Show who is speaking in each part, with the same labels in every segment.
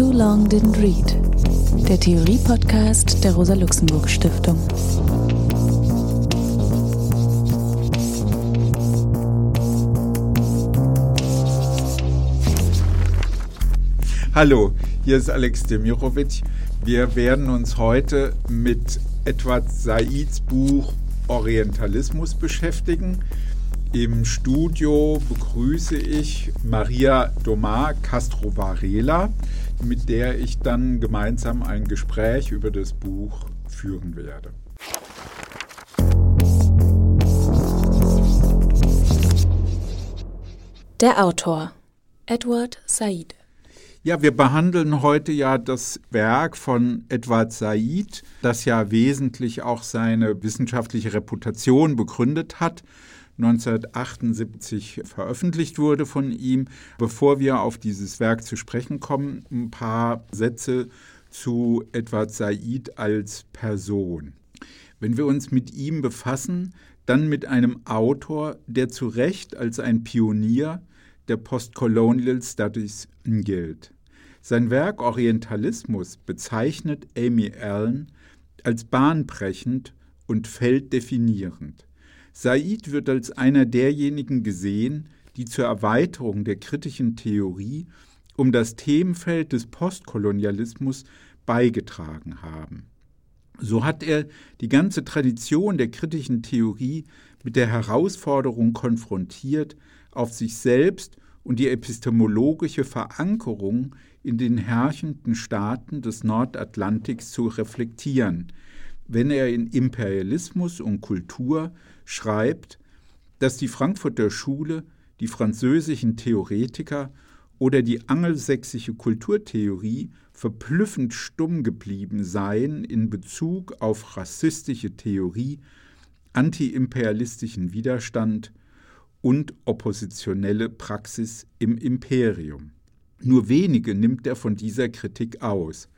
Speaker 1: Too Long Didn't Read, der Theorie-Podcast der Rosa-Luxemburg-Stiftung.
Speaker 2: Hallo, hier ist Alex Demirovic. Wir werden uns heute mit Edward Saids Buch Orientalismus beschäftigen. Im Studio begrüße ich Maria Domar Castro Varela, mit der ich dann gemeinsam ein Gespräch über das Buch führen werde.
Speaker 1: Der Autor Edward Said
Speaker 2: ja, wir behandeln heute ja das Werk von Edward Said, das ja wesentlich auch seine wissenschaftliche Reputation begründet hat. 1978 veröffentlicht wurde von ihm. Bevor wir auf dieses Werk zu sprechen kommen, ein paar Sätze zu Edward Said als Person. Wenn wir uns mit ihm befassen, dann mit einem Autor, der zu Recht als ein Pionier der Postcolonial Studies gilt. Sein Werk Orientalismus bezeichnet Amy Allen als bahnbrechend und felddefinierend. Said wird als einer derjenigen gesehen, die zur Erweiterung der kritischen Theorie um das Themenfeld des Postkolonialismus beigetragen haben. So hat er die ganze Tradition der kritischen Theorie mit der Herausforderung konfrontiert, auf sich selbst und die epistemologische Verankerung in den herrschenden Staaten des Nordatlantiks zu reflektieren, wenn er in Imperialismus und Kultur schreibt, dass die Frankfurter Schule, die französischen Theoretiker oder die angelsächsische Kulturtheorie verblüffend stumm geblieben seien in Bezug auf rassistische Theorie, antiimperialistischen Widerstand und oppositionelle Praxis im Imperium. Nur wenige nimmt er von dieser Kritik aus.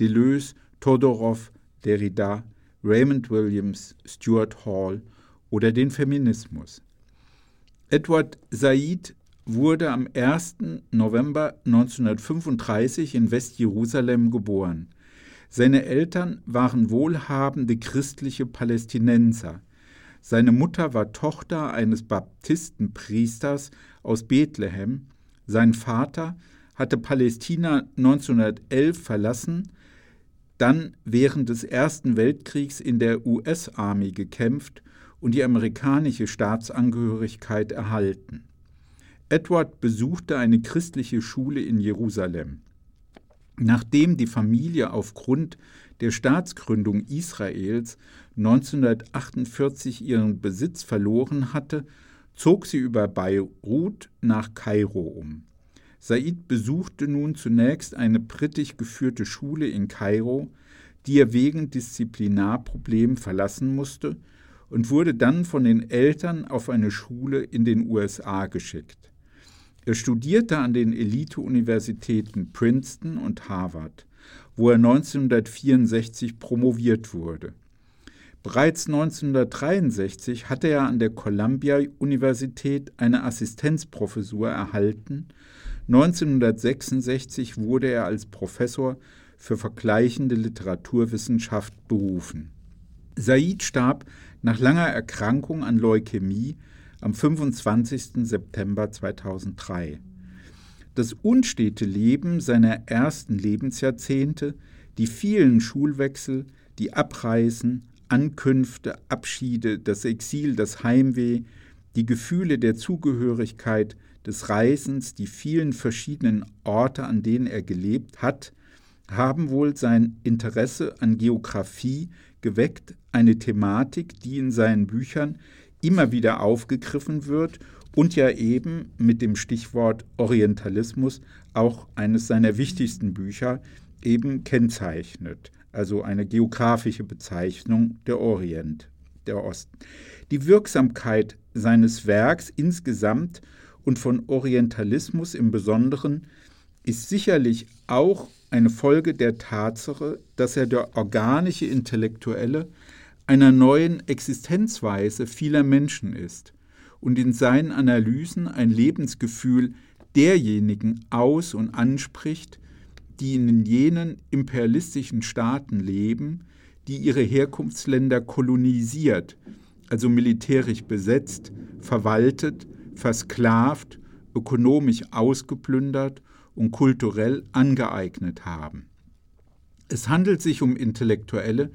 Speaker 2: Deleuze, Todorov, Derrida, Raymond Williams, Stuart Hall oder den Feminismus. Edward Said wurde am 1. November 1935 in Westjerusalem geboren. Seine Eltern waren wohlhabende christliche Palästinenser. Seine Mutter war Tochter eines Baptistenpriesters aus Bethlehem, sein Vater hatte Palästina 1911 verlassen, dann während des Ersten Weltkriegs in der US-Army gekämpft und die amerikanische Staatsangehörigkeit erhalten. Edward besuchte eine christliche Schule in Jerusalem. Nachdem die Familie aufgrund der Staatsgründung Israels 1948 ihren Besitz verloren hatte, zog sie über Beirut nach Kairo um. Said besuchte nun zunächst eine britisch geführte Schule in Kairo, die er wegen Disziplinarproblemen verlassen musste, und wurde dann von den Eltern auf eine Schule in den USA geschickt. Er studierte an den Elite-Universitäten Princeton und Harvard, wo er 1964 promoviert wurde. Bereits 1963 hatte er an der Columbia-Universität eine Assistenzprofessur erhalten 1966 wurde er als Professor für vergleichende Literaturwissenschaft berufen. Said starb nach langer Erkrankung an Leukämie am 25. September 2003. Das unstete Leben seiner ersten Lebensjahrzehnte, die vielen Schulwechsel, die Abreisen, Ankünfte, Abschiede, das Exil, das Heimweh, die Gefühle der Zugehörigkeit, des Reisens, die vielen verschiedenen Orte, an denen er gelebt hat, haben wohl sein Interesse an Geographie geweckt, eine Thematik, die in seinen Büchern immer wieder aufgegriffen wird und ja eben mit dem Stichwort Orientalismus auch eines seiner wichtigsten Bücher eben kennzeichnet, also eine geografische Bezeichnung der Orient, der Osten. Die Wirksamkeit seines Werks insgesamt und von Orientalismus im Besonderen ist sicherlich auch eine Folge der Tatsache, dass er der organische Intellektuelle einer neuen Existenzweise vieler Menschen ist und in seinen Analysen ein Lebensgefühl derjenigen aus und anspricht, die in jenen imperialistischen Staaten leben, die ihre Herkunftsländer kolonisiert, also militärisch besetzt, verwaltet, versklavt, ökonomisch ausgeplündert und kulturell angeeignet haben. Es handelt sich um Intellektuelle,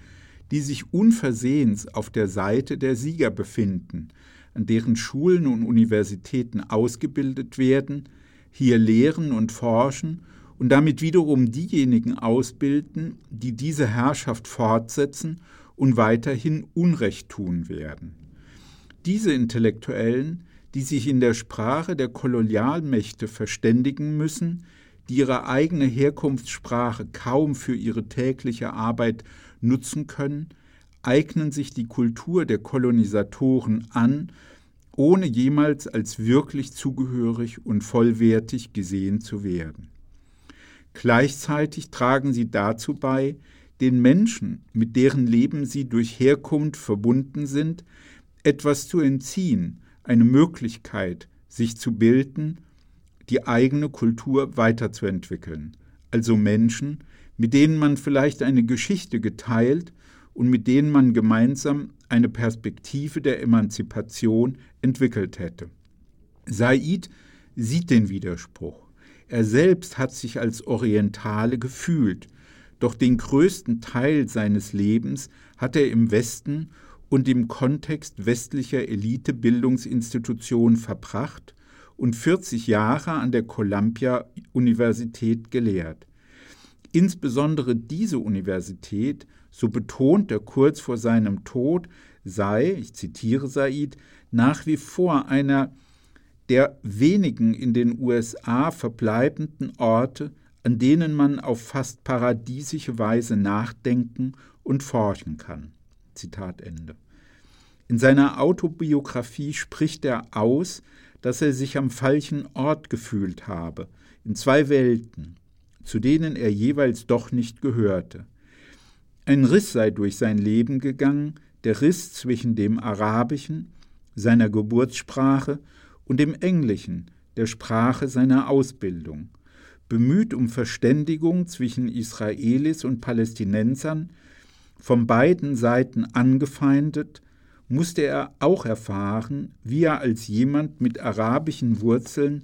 Speaker 2: die sich unversehens auf der Seite der Sieger befinden, an deren Schulen und Universitäten ausgebildet werden, hier lehren und forschen und damit wiederum diejenigen ausbilden, die diese Herrschaft fortsetzen und weiterhin Unrecht tun werden. Diese Intellektuellen, die sich in der Sprache der Kolonialmächte verständigen müssen, die ihre eigene Herkunftssprache kaum für ihre tägliche Arbeit nutzen können, eignen sich die Kultur der Kolonisatoren an, ohne jemals als wirklich zugehörig und vollwertig gesehen zu werden. Gleichzeitig tragen sie dazu bei, den Menschen, mit deren Leben sie durch Herkunft verbunden sind, etwas zu entziehen, eine Möglichkeit, sich zu bilden, die eigene Kultur weiterzuentwickeln, also Menschen, mit denen man vielleicht eine Geschichte geteilt und mit denen man gemeinsam eine Perspektive der Emanzipation entwickelt hätte. Said sieht den Widerspruch. Er selbst hat sich als Orientale gefühlt, doch den größten Teil seines Lebens hat er im Westen und im Kontext westlicher Elite-Bildungsinstitutionen verbracht und 40 Jahre an der Columbia-Universität gelehrt. Insbesondere diese Universität, so betont er kurz vor seinem Tod, sei, ich zitiere Said, nach wie vor einer der wenigen in den USA verbleibenden Orte, an denen man auf fast paradiesische Weise nachdenken und forschen kann. Zitat Ende. In seiner Autobiografie spricht er aus, dass er sich am falschen Ort gefühlt habe, in zwei Welten, zu denen er jeweils doch nicht gehörte. Ein Riss sei durch sein Leben gegangen, der Riss zwischen dem Arabischen, seiner Geburtssprache, und dem Englischen, der Sprache seiner Ausbildung. Bemüht um Verständigung zwischen Israelis und Palästinensern, von beiden Seiten angefeindet, musste er auch erfahren, wie er als jemand mit arabischen Wurzeln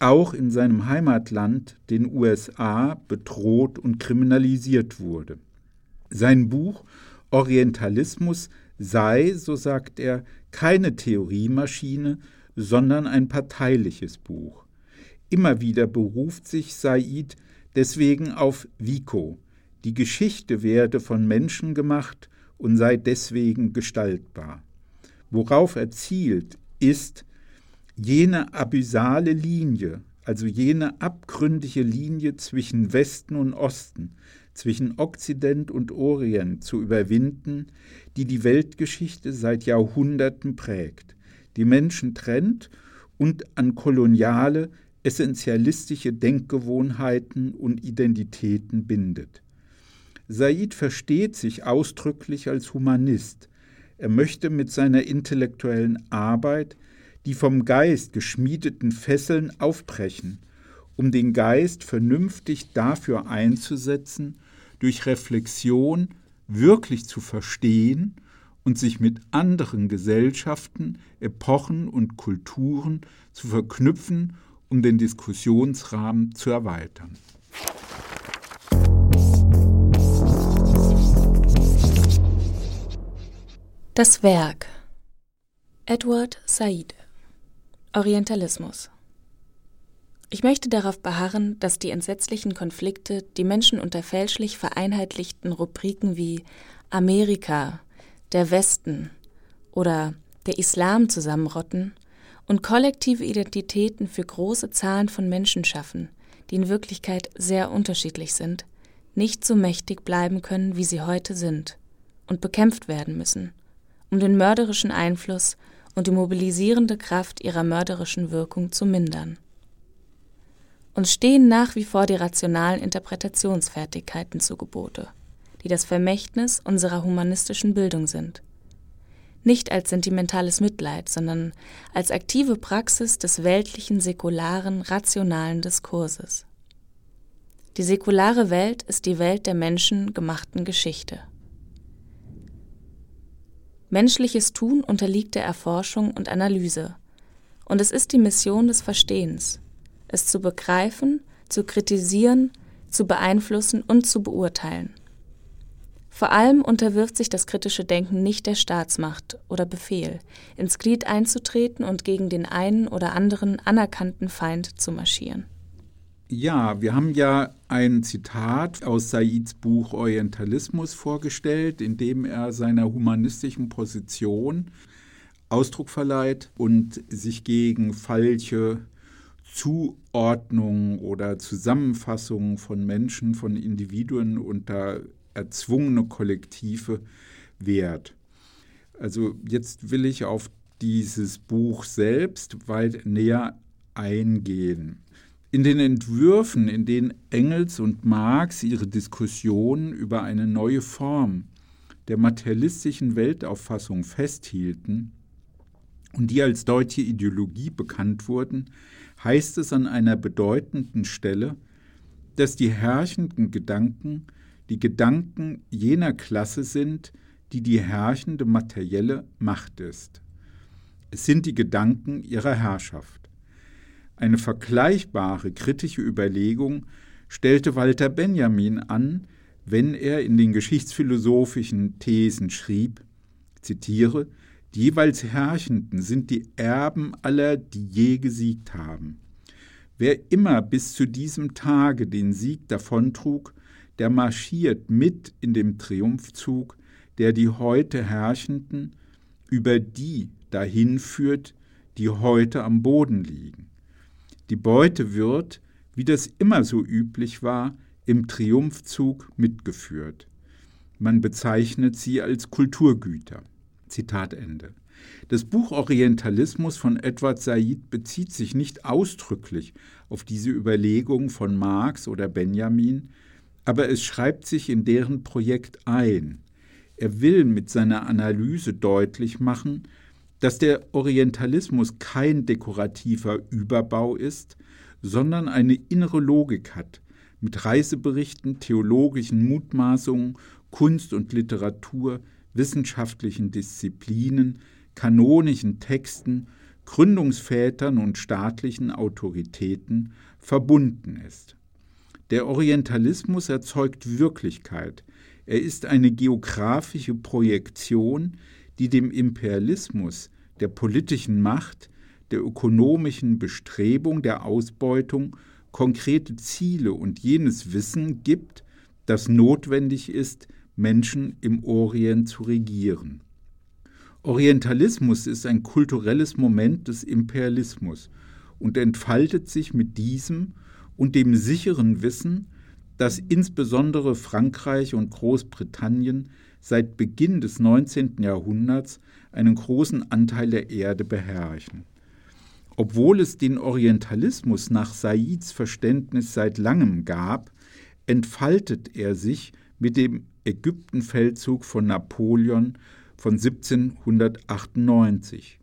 Speaker 2: auch in seinem Heimatland, den USA, bedroht und kriminalisiert wurde. Sein Buch Orientalismus sei, so sagt er, keine Theoriemaschine, sondern ein parteiliches Buch. Immer wieder beruft sich Said deswegen auf Vico. Die Geschichte werde von Menschen gemacht und sei deswegen gestaltbar. Worauf er zielt, ist jene abyssale Linie, also jene abgründige Linie zwischen Westen und Osten, zwischen Okzident und Orient zu überwinden, die die Weltgeschichte seit Jahrhunderten prägt die Menschen trennt und an koloniale, essentialistische Denkgewohnheiten und Identitäten bindet. Said versteht sich ausdrücklich als Humanist. Er möchte mit seiner intellektuellen Arbeit die vom Geist geschmiedeten Fesseln aufbrechen, um den Geist vernünftig dafür einzusetzen, durch Reflexion wirklich zu verstehen und sich mit anderen Gesellschaften, Epochen und Kulturen zu verknüpfen, um den Diskussionsrahmen zu erweitern.
Speaker 1: Das Werk Edward Said Orientalismus. Ich möchte darauf beharren, dass die entsetzlichen Konflikte die Menschen unter fälschlich vereinheitlichten Rubriken wie Amerika, der Westen oder der Islam zusammenrotten und kollektive Identitäten für große Zahlen von Menschen schaffen, die in Wirklichkeit sehr unterschiedlich sind, nicht so mächtig bleiben können, wie sie heute sind, und bekämpft werden müssen, um den mörderischen Einfluss und die mobilisierende Kraft ihrer mörderischen Wirkung zu mindern. Uns stehen nach wie vor die rationalen Interpretationsfertigkeiten zu Gebote die das Vermächtnis unserer humanistischen Bildung sind. Nicht als sentimentales Mitleid, sondern als aktive Praxis des weltlichen, säkularen, rationalen Diskurses. Die säkulare Welt ist die Welt der menschengemachten Geschichte. Menschliches Tun unterliegt der Erforschung und Analyse. Und es ist die Mission des Verstehens, es zu begreifen, zu kritisieren, zu beeinflussen und zu beurteilen. Vor allem unterwirft sich das kritische Denken nicht der Staatsmacht oder Befehl, ins Glied einzutreten und gegen den einen oder anderen anerkannten Feind zu marschieren.
Speaker 2: Ja, wir haben ja ein Zitat aus Saids Buch Orientalismus vorgestellt, in dem er seiner humanistischen Position Ausdruck verleiht und sich gegen falsche Zuordnungen oder Zusammenfassungen von Menschen, von Individuen unter erzwungene Kollektive wehrt. Also jetzt will ich auf dieses Buch selbst weit näher eingehen. In den Entwürfen, in denen Engels und Marx ihre Diskussionen über eine neue Form der materialistischen Weltauffassung festhielten und die als deutsche Ideologie bekannt wurden, heißt es an einer bedeutenden Stelle, dass die herrschenden Gedanken die Gedanken jener Klasse sind, die die herrschende materielle Macht ist. Es sind die Gedanken ihrer Herrschaft. Eine vergleichbare kritische Überlegung stellte Walter Benjamin an, wenn er in den geschichtsphilosophischen Thesen schrieb, zitiere, die jeweils Herrschenden sind die Erben aller, die je gesiegt haben. Wer immer bis zu diesem Tage den Sieg davontrug, der marschiert mit in dem Triumphzug, der die heute Herrschenden über die dahin führt, die heute am Boden liegen. Die Beute wird, wie das immer so üblich war, im Triumphzug mitgeführt. Man bezeichnet sie als Kulturgüter. Zitat Ende. Das Buch Orientalismus von Edward Said bezieht sich nicht ausdrücklich auf diese Überlegung von Marx oder Benjamin, aber es schreibt sich in deren Projekt ein. Er will mit seiner Analyse deutlich machen, dass der Orientalismus kein dekorativer Überbau ist, sondern eine innere Logik hat, mit Reiseberichten, theologischen Mutmaßungen, Kunst und Literatur, wissenschaftlichen Disziplinen, kanonischen Texten, Gründungsvätern und staatlichen Autoritäten verbunden ist. Der Orientalismus erzeugt Wirklichkeit. Er ist eine geografische Projektion, die dem Imperialismus, der politischen Macht, der ökonomischen Bestrebung, der Ausbeutung konkrete Ziele und jenes Wissen gibt, das notwendig ist, Menschen im Orient zu regieren. Orientalismus ist ein kulturelles Moment des Imperialismus und entfaltet sich mit diesem und dem sicheren Wissen, dass insbesondere Frankreich und Großbritannien seit Beginn des 19. Jahrhunderts einen großen Anteil der Erde beherrschen. Obwohl es den Orientalismus nach Saids Verständnis seit langem gab, entfaltet er sich mit dem Ägyptenfeldzug von Napoleon von 1798.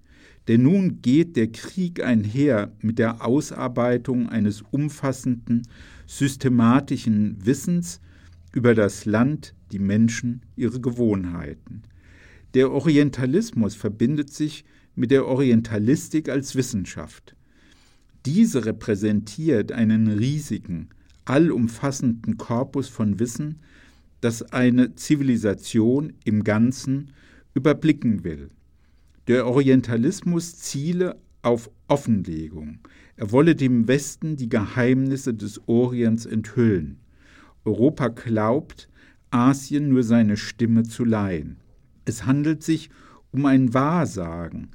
Speaker 2: Denn nun geht der Krieg einher mit der Ausarbeitung eines umfassenden, systematischen Wissens über das Land, die Menschen, ihre Gewohnheiten. Der Orientalismus verbindet sich mit der Orientalistik als Wissenschaft. Diese repräsentiert einen riesigen, allumfassenden Korpus von Wissen, das eine Zivilisation im Ganzen überblicken will. Der Orientalismus ziele auf Offenlegung. Er wolle dem Westen die Geheimnisse des Orients enthüllen. Europa glaubt, Asien nur seine Stimme zu leihen. Es handelt sich um ein Wahrsagen.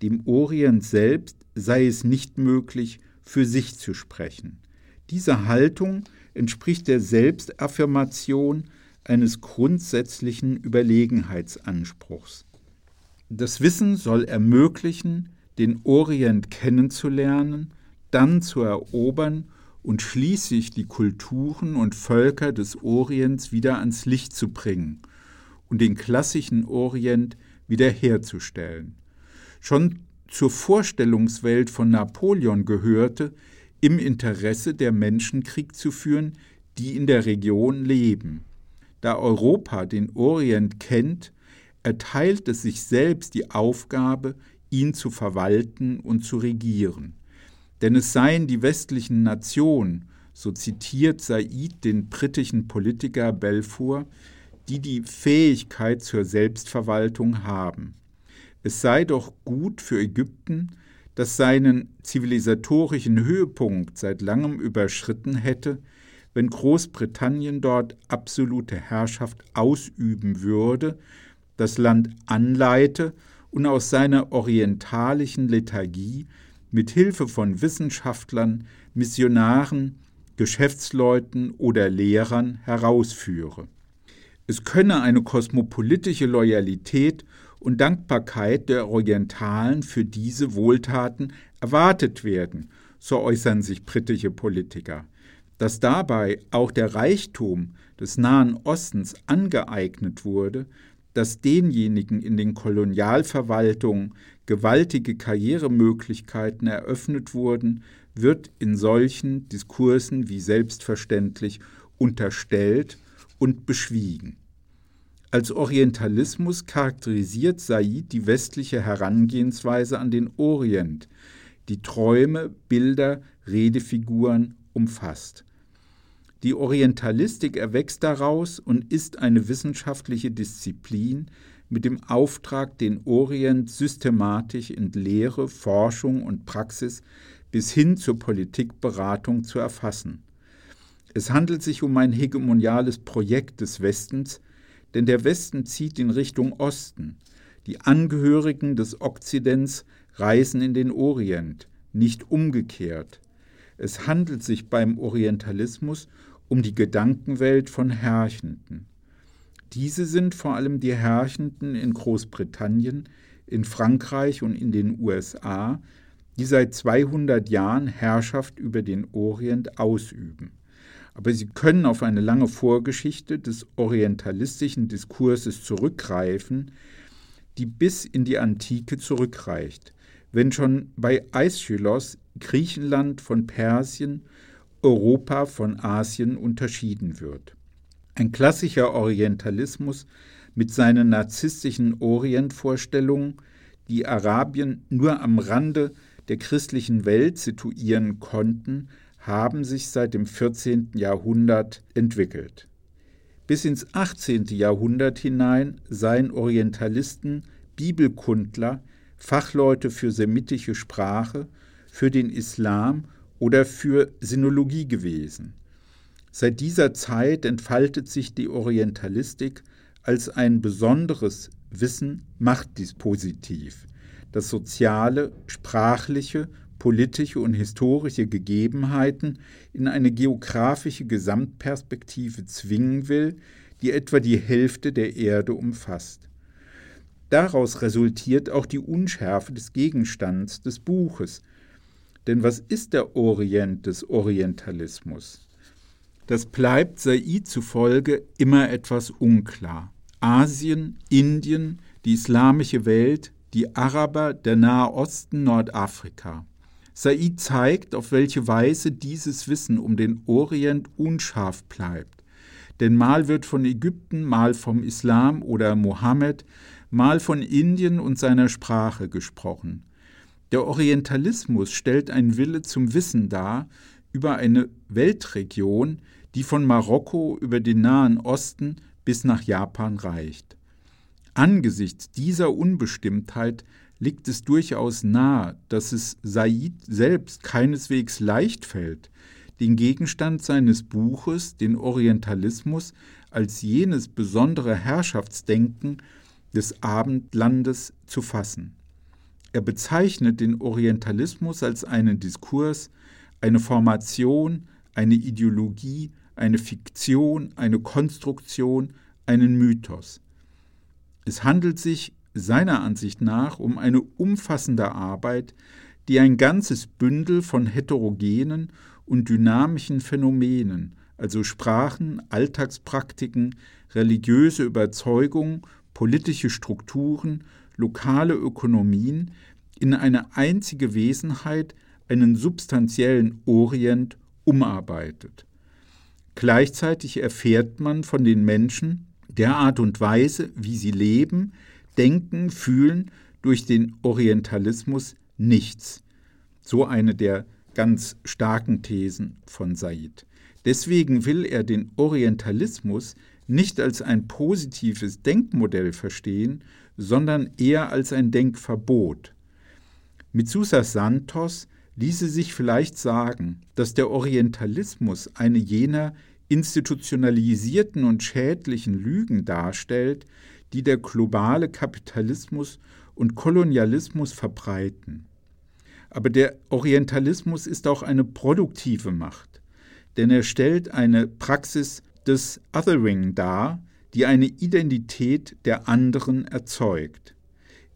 Speaker 2: Dem Orient selbst sei es nicht möglich, für sich zu sprechen. Diese Haltung entspricht der Selbstaffirmation eines grundsätzlichen Überlegenheitsanspruchs. Das Wissen soll ermöglichen, den Orient kennenzulernen, dann zu erobern und schließlich die Kulturen und Völker des Orients wieder ans Licht zu bringen und den klassischen Orient wiederherzustellen. Schon zur Vorstellungswelt von Napoleon gehörte, im Interesse der Menschen Krieg zu führen, die in der Region leben. Da Europa den Orient kennt, erteilt es sich selbst die Aufgabe, ihn zu verwalten und zu regieren. Denn es seien die westlichen Nationen, so zitiert Said den britischen Politiker Balfour, die die Fähigkeit zur Selbstverwaltung haben. Es sei doch gut für Ägypten, das seinen zivilisatorischen Höhepunkt seit langem überschritten hätte, wenn Großbritannien dort absolute Herrschaft ausüben würde, das Land anleite und aus seiner orientalischen Lethargie mit Hilfe von Wissenschaftlern, Missionaren, Geschäftsleuten oder Lehrern herausführe. Es könne eine kosmopolitische Loyalität und Dankbarkeit der Orientalen für diese Wohltaten erwartet werden, so äußern sich britische Politiker. Dass dabei auch der Reichtum des Nahen Ostens angeeignet wurde, dass denjenigen in den Kolonialverwaltungen gewaltige Karrieremöglichkeiten eröffnet wurden, wird in solchen Diskursen wie selbstverständlich unterstellt und beschwiegen. Als Orientalismus charakterisiert Said die westliche Herangehensweise an den Orient, die Träume, Bilder, Redefiguren umfasst. Die Orientalistik erwächst daraus und ist eine wissenschaftliche Disziplin mit dem Auftrag, den Orient systematisch in Lehre, Forschung und Praxis bis hin zur Politikberatung zu erfassen. Es handelt sich um ein hegemoniales Projekt des Westens, denn der Westen zieht in Richtung Osten. Die Angehörigen des Okzidents reisen in den Orient, nicht umgekehrt. Es handelt sich beim Orientalismus um die Gedankenwelt von Herrschenden. Diese sind vor allem die Herrschenden in Großbritannien, in Frankreich und in den USA, die seit 200 Jahren Herrschaft über den Orient ausüben. Aber sie können auf eine lange Vorgeschichte des orientalistischen Diskurses zurückgreifen, die bis in die Antike zurückreicht, wenn schon bei Aeschylus Griechenland von Persien, Europa von Asien unterschieden wird. Ein klassischer Orientalismus mit seinen narzisstischen Orientvorstellungen, die Arabien nur am Rande der christlichen Welt situieren konnten, haben sich seit dem 14. Jahrhundert entwickelt. Bis ins 18. Jahrhundert hinein seien Orientalisten Bibelkundler, Fachleute für semitische Sprache, für den Islam oder für Sinologie gewesen. Seit dieser Zeit entfaltet sich die Orientalistik als ein besonderes Wissen-Machtdispositiv, das soziale, sprachliche, politische und historische Gegebenheiten in eine geografische Gesamtperspektive zwingen will, die etwa die Hälfte der Erde umfasst. Daraus resultiert auch die Unschärfe des Gegenstands des Buches, denn was ist der Orient des Orientalismus? Das bleibt Said zufolge immer etwas unklar. Asien, Indien, die islamische Welt, die Araber, der Nahe Osten, Nordafrika. Said zeigt, auf welche Weise dieses Wissen um den Orient unscharf bleibt. Denn mal wird von Ägypten, mal vom Islam oder Mohammed, mal von Indien und seiner Sprache gesprochen. Der Orientalismus stellt einen Wille zum Wissen dar über eine Weltregion, die von Marokko über den Nahen Osten bis nach Japan reicht. Angesichts dieser Unbestimmtheit liegt es durchaus nahe, dass es Said selbst keineswegs leicht fällt, den Gegenstand seines Buches, den Orientalismus, als jenes besondere Herrschaftsdenken des Abendlandes zu fassen. Er bezeichnet den Orientalismus als einen Diskurs, eine Formation, eine Ideologie, eine Fiktion, eine Konstruktion, einen Mythos. Es handelt sich seiner Ansicht nach um eine umfassende Arbeit, die ein ganzes Bündel von heterogenen und dynamischen Phänomenen, also Sprachen, Alltagspraktiken, religiöse Überzeugungen, politische Strukturen lokale Ökonomien in eine einzige Wesenheit, einen substanziellen Orient, umarbeitet. Gleichzeitig erfährt man von den Menschen der Art und Weise, wie sie leben, denken, fühlen, durch den Orientalismus nichts. So eine der ganz starken Thesen von Said. Deswegen will er den Orientalismus nicht als ein positives Denkmodell verstehen, sondern eher als ein Denkverbot. Mit Susa Santos ließe sich vielleicht sagen, dass der Orientalismus eine jener institutionalisierten und schädlichen Lügen darstellt, die der globale Kapitalismus und Kolonialismus verbreiten. Aber der Orientalismus ist auch eine produktive Macht, denn er stellt eine Praxis des Othering dar, die eine Identität der anderen erzeugt.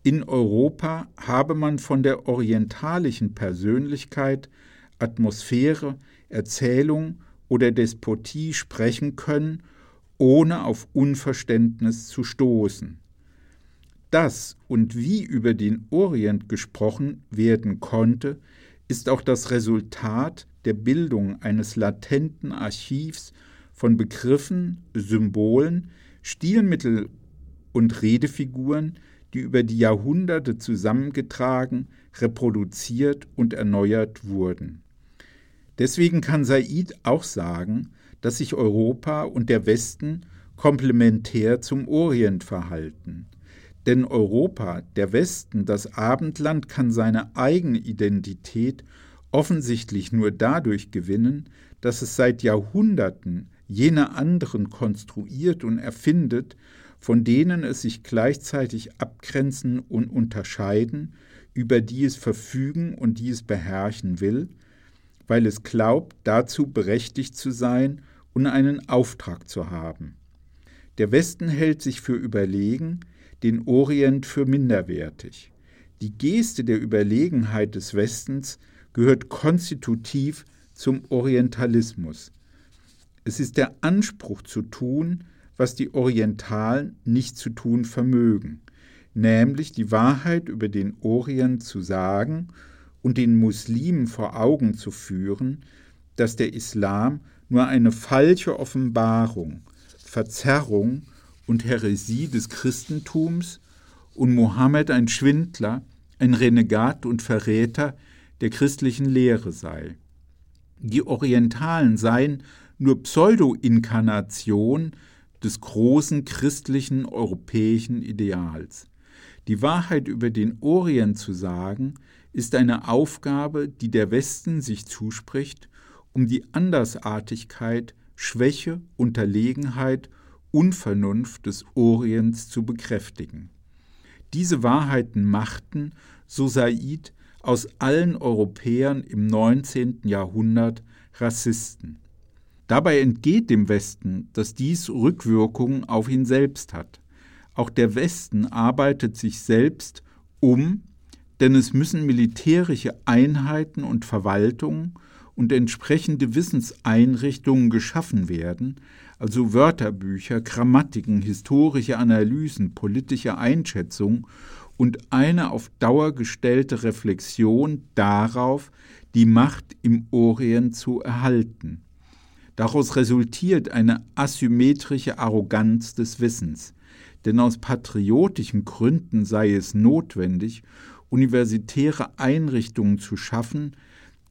Speaker 2: In Europa habe man von der orientalischen Persönlichkeit, Atmosphäre, Erzählung oder Despotie sprechen können, ohne auf Unverständnis zu stoßen. Das und wie über den Orient gesprochen werden konnte, ist auch das Resultat der Bildung eines latenten Archivs von Begriffen, Symbolen, Stilmittel und Redefiguren, die über die Jahrhunderte zusammengetragen, reproduziert und erneuert wurden. Deswegen kann Said auch sagen, dass sich Europa und der Westen komplementär zum Orient verhalten. Denn Europa, der Westen, das Abendland kann seine eigene Identität offensichtlich nur dadurch gewinnen, dass es seit Jahrhunderten jene anderen konstruiert und erfindet, von denen es sich gleichzeitig abgrenzen und unterscheiden, über die es verfügen und die es beherrschen will, weil es glaubt, dazu berechtigt zu sein und einen Auftrag zu haben. Der Westen hält sich für überlegen, den Orient für minderwertig. Die Geste der Überlegenheit des Westens gehört konstitutiv zum Orientalismus. Es ist der Anspruch zu tun, was die Orientalen nicht zu tun vermögen, nämlich die Wahrheit über den Orient zu sagen und den Muslimen vor Augen zu führen, dass der Islam nur eine falsche Offenbarung, Verzerrung und Häresie des Christentums und Mohammed ein Schwindler, ein Renegat und Verräter der christlichen Lehre sei. Die Orientalen seien nur Pseudo-Inkarnation des großen christlichen europäischen Ideals. Die Wahrheit über den Orient zu sagen, ist eine Aufgabe, die der Westen sich zuspricht, um die Andersartigkeit, Schwäche, Unterlegenheit, Unvernunft des Orients zu bekräftigen. Diese Wahrheiten machten, so Said, aus allen Europäern im 19. Jahrhundert Rassisten. Dabei entgeht dem Westen, dass dies Rückwirkungen auf ihn selbst hat. Auch der Westen arbeitet sich selbst um, denn es müssen militärische Einheiten und Verwaltungen und entsprechende Wissenseinrichtungen geschaffen werden, also Wörterbücher, Grammatiken, historische Analysen, politische Einschätzungen und eine auf Dauer gestellte Reflexion darauf, die Macht im Orient zu erhalten. Daraus resultiert eine asymmetrische Arroganz des Wissens, denn aus patriotischen Gründen sei es notwendig, universitäre Einrichtungen zu schaffen,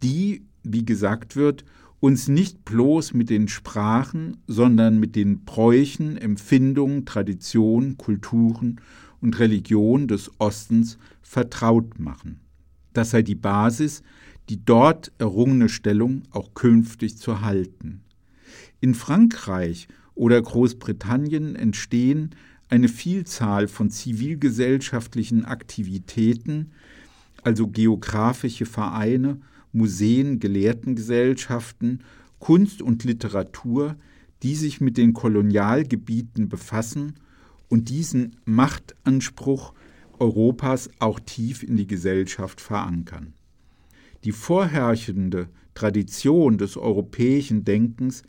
Speaker 2: die, wie gesagt wird, uns nicht bloß mit den Sprachen, sondern mit den Bräuchen, Empfindungen, Traditionen, Kulturen und Religionen des Ostens vertraut machen. Das sei die Basis, die dort errungene Stellung auch künftig zu halten. In Frankreich oder Großbritannien entstehen eine Vielzahl von zivilgesellschaftlichen Aktivitäten, also geografische Vereine, Museen, Gelehrtengesellschaften, Kunst und Literatur, die sich mit den Kolonialgebieten befassen und diesen Machtanspruch Europas auch tief in die Gesellschaft verankern. Die vorherrschende Tradition des europäischen Denkens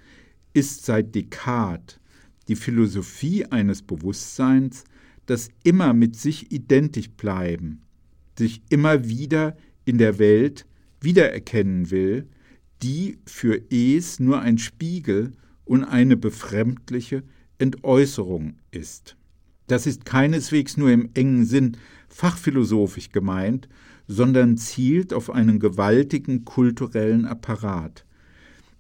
Speaker 2: ist seit Descartes die Philosophie eines Bewusstseins, das immer mit sich identisch bleiben, sich immer wieder in der Welt wiedererkennen will, die für Es nur ein Spiegel und eine befremdliche Entäußerung ist. Das ist keineswegs nur im engen Sinn fachphilosophisch gemeint, sondern zielt auf einen gewaltigen kulturellen Apparat.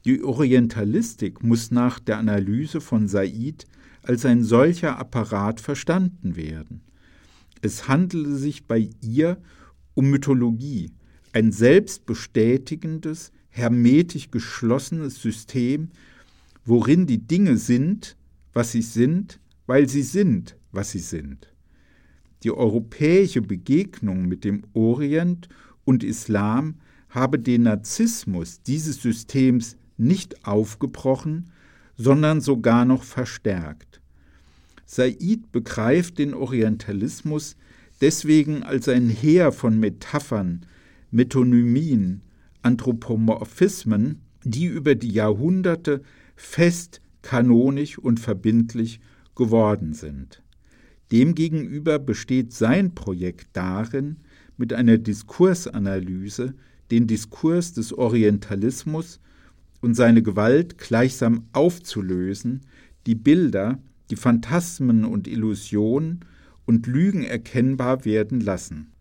Speaker 2: Die Orientalistik muss nach der Analyse von Said als ein solcher Apparat verstanden werden. Es handelte sich bei ihr um Mythologie, ein selbstbestätigendes, hermetisch geschlossenes System, worin die Dinge sind, was sie sind, weil sie sind, was sie sind. Die europäische Begegnung mit dem Orient und Islam habe den Narzissmus dieses Systems nicht aufgebrochen, sondern sogar noch verstärkt. Said begreift den Orientalismus deswegen als ein Heer von Metaphern, Metonymien, Anthropomorphismen, die über die Jahrhunderte fest, kanonisch und verbindlich geworden sind. Demgegenüber besteht sein Projekt darin, mit einer Diskursanalyse den Diskurs des Orientalismus und seine Gewalt gleichsam aufzulösen, die Bilder, die Phantasmen und Illusionen und Lügen erkennbar werden lassen.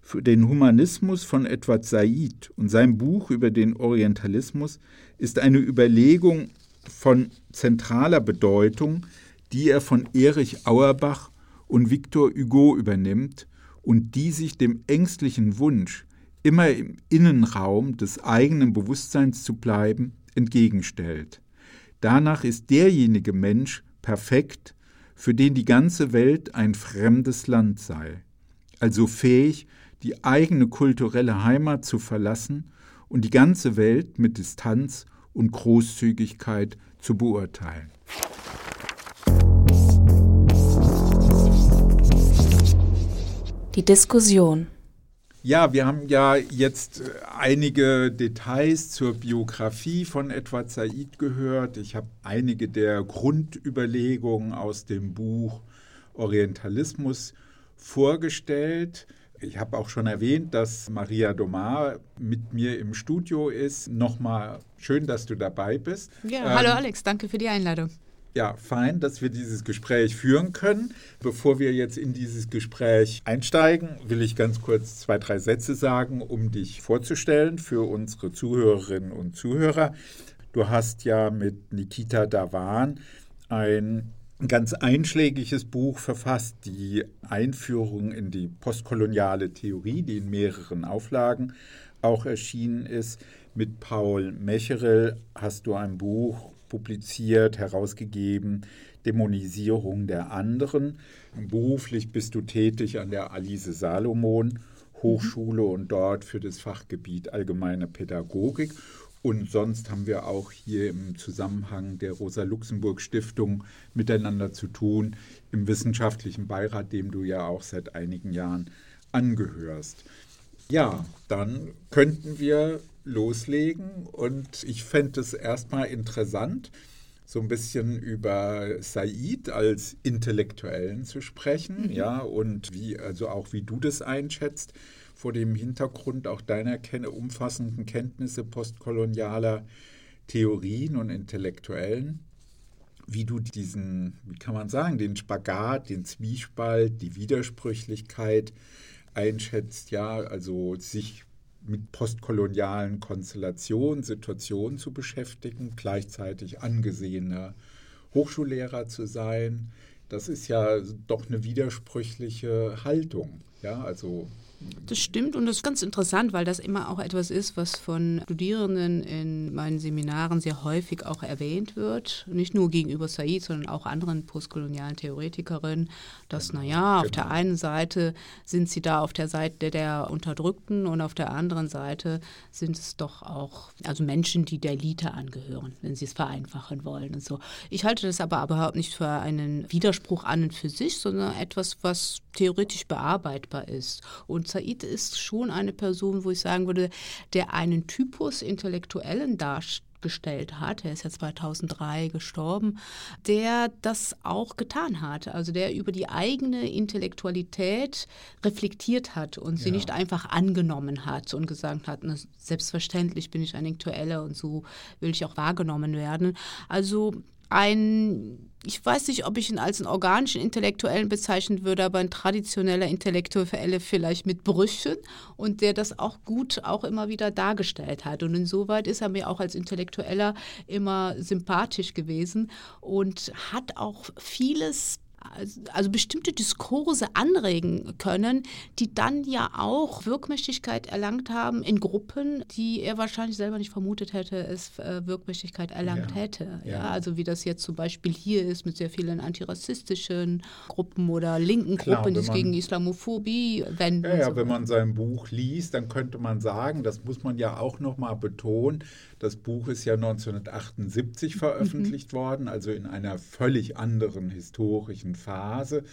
Speaker 2: Für den Humanismus von Edward Said und sein Buch über den Orientalismus ist eine Überlegung von zentraler Bedeutung, die er von Erich Auerbach und Victor Hugo übernimmt und die sich dem ängstlichen Wunsch, immer im Innenraum des eigenen Bewusstseins zu bleiben, entgegenstellt. Danach ist derjenige Mensch perfekt, für den die ganze Welt ein fremdes Land sei, also fähig, die eigene kulturelle Heimat zu verlassen und die ganze Welt mit Distanz und Großzügigkeit zu beurteilen.
Speaker 1: Die Diskussion.
Speaker 2: Ja, wir haben ja jetzt äh, einige Details zur Biografie von Edward Said gehört. Ich habe einige der Grundüberlegungen aus dem Buch Orientalismus vorgestellt. Ich habe auch schon erwähnt, dass Maria Domar mit mir im Studio ist. Nochmal schön, dass du dabei bist.
Speaker 3: Ja, ähm, hallo Alex, danke für die Einladung.
Speaker 2: Ja, fein, dass wir dieses Gespräch führen können. Bevor wir jetzt in dieses Gespräch einsteigen, will ich ganz kurz zwei, drei Sätze sagen, um dich vorzustellen für unsere Zuhörerinnen und Zuhörer. Du hast ja mit Nikita Davan ein ganz einschlägiges Buch verfasst, die Einführung in die postkoloniale Theorie, die in mehreren Auflagen auch erschienen ist. Mit Paul Mecherel hast du ein Buch publiziert, herausgegeben, Dämonisierung der anderen. Beruflich bist du tätig an der Alice Salomon Hochschule mhm. und dort für das Fachgebiet allgemeine Pädagogik. Und sonst haben wir auch hier im Zusammenhang der Rosa-Luxemburg-Stiftung miteinander zu tun, im wissenschaftlichen Beirat, dem du ja auch seit einigen Jahren angehörst. Ja, dann könnten wir loslegen und ich fände es erstmal interessant, so ein bisschen über Said als Intellektuellen zu sprechen, mhm. ja, und wie, also auch wie du das einschätzt, vor dem Hintergrund auch deiner umfassenden Kenntnisse postkolonialer Theorien und Intellektuellen, wie du diesen, wie kann man sagen, den Spagat, den Zwiespalt, die Widersprüchlichkeit einschätzt, ja, also sich mit postkolonialen Konstellationen, Situationen zu beschäftigen, gleichzeitig angesehener Hochschullehrer zu sein. Das ist ja doch eine widersprüchliche Haltung. Ja, also
Speaker 3: das stimmt und das ist ganz interessant, weil das immer auch etwas ist, was von Studierenden in meinen Seminaren sehr häufig auch erwähnt wird. Nicht nur gegenüber Said, sondern auch anderen postkolonialen Theoretikerinnen, dass, naja, auf der genau. einen Seite sind sie da auf der Seite der Unterdrückten und auf der anderen Seite sind es doch auch also Menschen, die der Elite angehören, wenn sie es vereinfachen wollen und so. Ich halte das aber überhaupt nicht für einen Widerspruch an und für sich, sondern etwas, was theoretisch bearbeitbar ist. Und Said ist schon eine Person, wo ich sagen würde, der einen Typus Intellektuellen darstellt gestellt hat, er ist ja 2003 gestorben, der das auch getan hat. Also der über die eigene Intellektualität reflektiert hat und sie ja. nicht einfach angenommen hat und gesagt hat, na, selbstverständlich bin ich ein Intellektueller und so will ich auch wahrgenommen werden. Also ein, ich weiß nicht, ob ich ihn als einen organischen Intellektuellen bezeichnen würde, aber ein traditioneller Intellektuelle vielleicht mit Brüchen und der das auch gut auch immer wieder dargestellt hat. Und insoweit ist er mir auch als Intellektueller immer sympathisch gewesen und hat auch vieles also bestimmte Diskurse anregen können, die dann ja auch Wirkmächtigkeit erlangt haben in Gruppen, die er wahrscheinlich selber nicht vermutet hätte, es äh, Wirkmächtigkeit erlangt ja. hätte. Ja. ja. also wie das jetzt zum Beispiel hier ist mit sehr vielen antirassistischen Gruppen oder linken Klar, Gruppen, die sich gegen Islamophobie wenden.
Speaker 2: Ja, ja so. wenn man sein Buch liest, dann könnte man sagen, das muss man ja auch nochmal betonen, das Buch ist ja 1978 veröffentlicht mhm. worden, also in einer völlig anderen historischen Phase,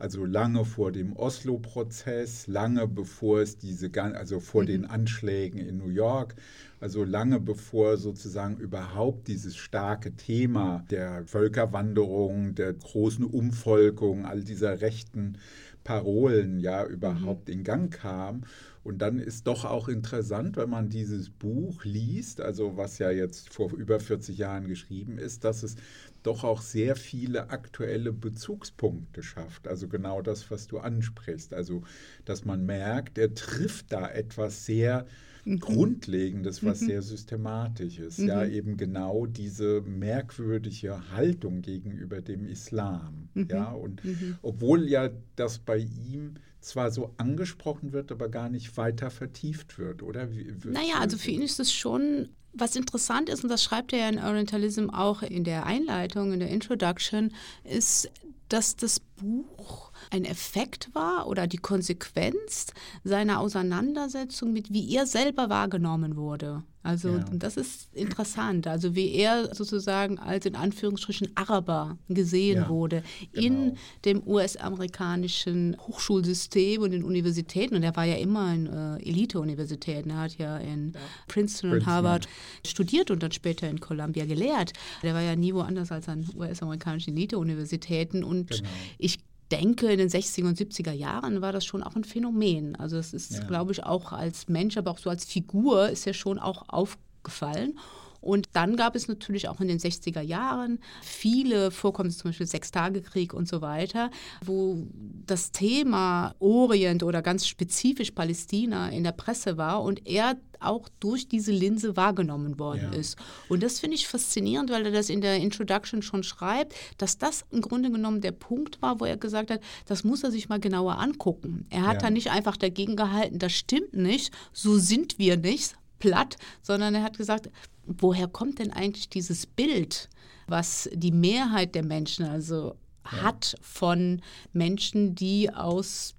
Speaker 2: also lange vor dem Oslo-Prozess, lange bevor es diese, also vor mhm. den Anschlägen in New York, also lange bevor sozusagen überhaupt dieses starke Thema der Völkerwanderung, der großen Umvolkung, all dieser rechten Parolen ja überhaupt mhm. in Gang kam. Und dann ist doch auch interessant, wenn man dieses Buch liest, also was ja jetzt vor über 40 Jahren geschrieben ist, dass es doch auch sehr viele aktuelle Bezugspunkte schafft. Also genau das, was du ansprichst. Also, dass man merkt, er trifft da etwas sehr mhm. Grundlegendes, was mhm. sehr systematisch ist. Mhm. Ja, eben genau diese merkwürdige Haltung gegenüber dem Islam. Mhm. Ja, und mhm. obwohl ja das bei ihm zwar so angesprochen wird, aber gar nicht weiter vertieft wird, oder?
Speaker 3: Wie, naja, also für ihn ist es schon, was interessant ist, und das schreibt er ja in Orientalism auch in der Einleitung, in der Introduction, ist, dass das Buch ein Effekt war oder die Konsequenz seiner Auseinandersetzung mit, wie er selber wahrgenommen wurde. Also ja. das ist interessant. Also wie er sozusagen als in Anführungsstrichen Araber gesehen ja, wurde genau. in dem US-amerikanischen Hochschulsystem und den Universitäten. Und er war ja immer in äh, Elite-Universitäten. Er hat ja in ja. Princeton, Princeton und Harvard studiert und dann später in Columbia gelehrt. Der war ja nie woanders als an US-amerikanischen Elite-Universitäten. Und genau. ich denke, in den 60er und 70er Jahren war das schon auch ein Phänomen. Also es ist, ja. glaube ich, auch als Mensch, aber auch so als Figur ist ja schon auch aufgefallen. Und dann gab es natürlich auch in den 60er Jahren viele Vorkommnisse, zum Beispiel Sechstagekrieg und so weiter, wo das Thema Orient oder ganz spezifisch Palästina in der Presse war und er auch durch diese Linse wahrgenommen worden ja. ist. Und das finde ich faszinierend, weil er das in der Introduction schon schreibt, dass das im Grunde genommen der Punkt war, wo er gesagt hat, das muss er sich mal genauer angucken. Er hat ja. da nicht einfach dagegen gehalten, das stimmt nicht, so sind wir nicht, platt, sondern er hat gesagt, woher kommt denn eigentlich dieses Bild, was die Mehrheit der Menschen also ja. hat von Menschen, die aus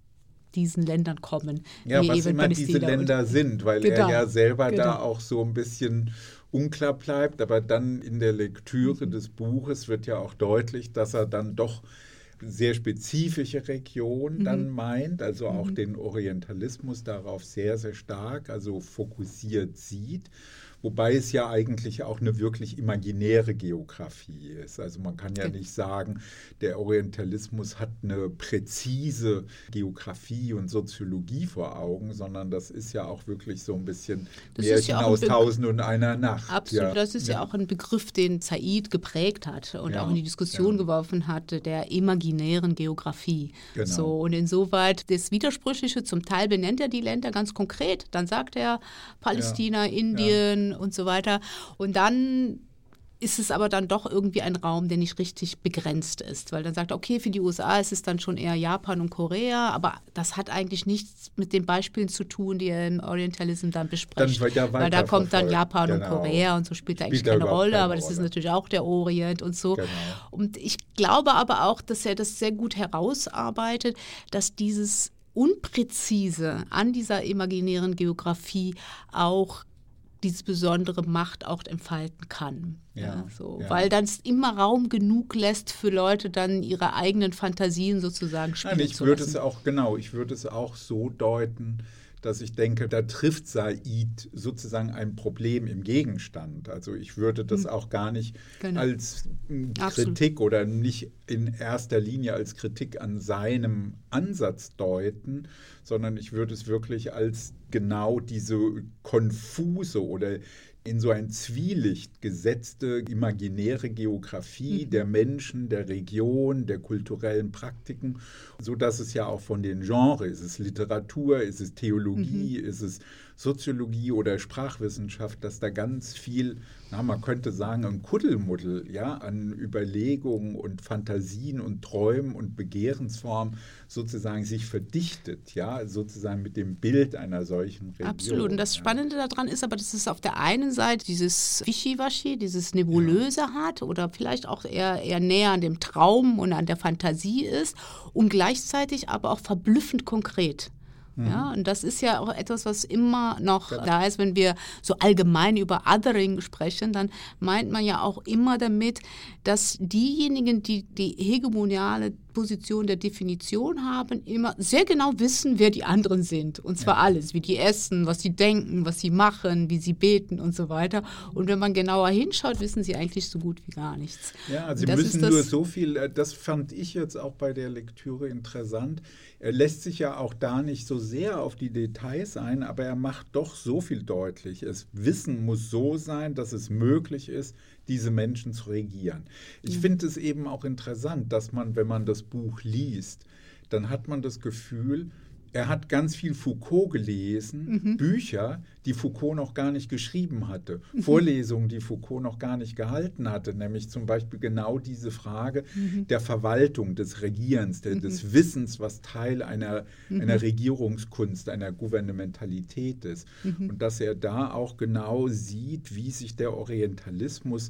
Speaker 3: diesen Ländern kommen.
Speaker 2: Ja, was immer diese Länder sind, weil genau, er ja selber genau. da auch so ein bisschen unklar bleibt, aber dann in der Lektüre mhm. des Buches wird ja auch deutlich, dass er dann doch sehr spezifische Region mhm. dann meint, also auch mhm. den Orientalismus darauf sehr, sehr stark, also fokussiert sieht wobei es ja eigentlich auch eine wirklich imaginäre Geografie ist. Also man kann ja nicht sagen, der Orientalismus hat eine präzise Geografie und Soziologie vor Augen, sondern das ist ja auch wirklich so ein bisschen das Märchen ja aus Tausend und einer Nacht.
Speaker 3: Absolut, ja. das ist ja. ja. auch ein Begriff, den Said geprägt hat und auch in die Diskussion geworfen hat, der imaginären Geografie. Genau. So, und insoweit das Widersprüchliche, zum Teil benennt er die Länder ganz konkret, dann sagt er Palästina, Indien, und so weiter. Und dann ist es aber dann doch irgendwie ein Raum, der nicht richtig begrenzt ist, weil dann sagt okay, für die USA ist es dann schon eher Japan und Korea, aber das hat eigentlich nichts mit den Beispielen zu tun, die er im Orientalism dann bespricht. Dann ja weil da kommt dann Japan genau. und Korea und so spielt da eigentlich keine Rolle, keine aber das Rolle. ist natürlich auch der Orient und so. Genau. Und ich glaube aber auch, dass er das sehr gut herausarbeitet, dass dieses Unpräzise an dieser imaginären Geografie auch diese besondere Macht auch entfalten kann. Ja, ja so. Ja. Weil dann es immer Raum genug lässt für Leute dann ihre eigenen Fantasien sozusagen spielen
Speaker 2: Nein, ich
Speaker 3: zu
Speaker 2: würde es auch, genau, ich würde es auch so deuten, dass ich denke, da trifft Said sozusagen ein Problem im Gegenstand. Also ich würde das hm. auch gar nicht genau. als Kritik Absolut. oder nicht in erster Linie als Kritik an seinem Ansatz deuten, sondern ich würde es wirklich als genau diese konfuse oder in so ein Zwielicht gesetzte imaginäre Geografie mhm. der Menschen, der Region, der kulturellen Praktiken, so dass es ja auch von den Genres, ist es Literatur, ist es Theologie, mhm. ist es Soziologie oder Sprachwissenschaft, dass da ganz viel, na, man könnte sagen, ein Kuddelmuddel ja, an Überlegungen und Fantasien und Träumen und Begehrensformen sozusagen sich verdichtet, ja, sozusagen mit dem Bild einer solchen Region.
Speaker 3: Absolut. Und das Spannende ja. daran ist aber, dass es auf der einen Seite dieses Wischiwaschi, dieses Nebulöse ja. hat oder vielleicht auch eher, eher näher an dem Traum und an der Fantasie ist und gleichzeitig aber auch verblüffend konkret. Mhm. Ja, und das ist ja auch etwas, was immer noch ja. da ist, wenn wir so allgemein über Othering sprechen, dann meint man ja auch immer damit, dass diejenigen, die die hegemoniale Position der Definition haben, immer sehr genau wissen, wer die anderen sind. Und zwar ja. alles, wie die essen, was sie denken, was sie machen, wie sie beten und so weiter. Und wenn man genauer hinschaut, wissen sie eigentlich so gut wie gar nichts.
Speaker 2: Ja, also sie müssen nur so viel, äh, das fand ich jetzt auch bei der Lektüre interessant. Er lässt sich ja auch da nicht so sehr auf die Details ein, aber er macht doch so viel deutlich. Es Wissen muss so sein, dass es möglich ist, diese Menschen zu regieren. Ich mhm. finde es eben auch interessant, dass man, wenn man das Buch liest, dann hat man das Gefühl, er hat ganz viel Foucault gelesen, mhm. Bücher, die Foucault noch gar nicht geschrieben hatte, mhm. Vorlesungen, die Foucault noch gar nicht gehalten hatte, nämlich zum Beispiel genau diese Frage mhm. der Verwaltung, des Regierens, der, des mhm. Wissens, was Teil einer, mhm. einer Regierungskunst, einer Gouvernementalität ist. Mhm. Und dass er da auch genau sieht, wie sich der Orientalismus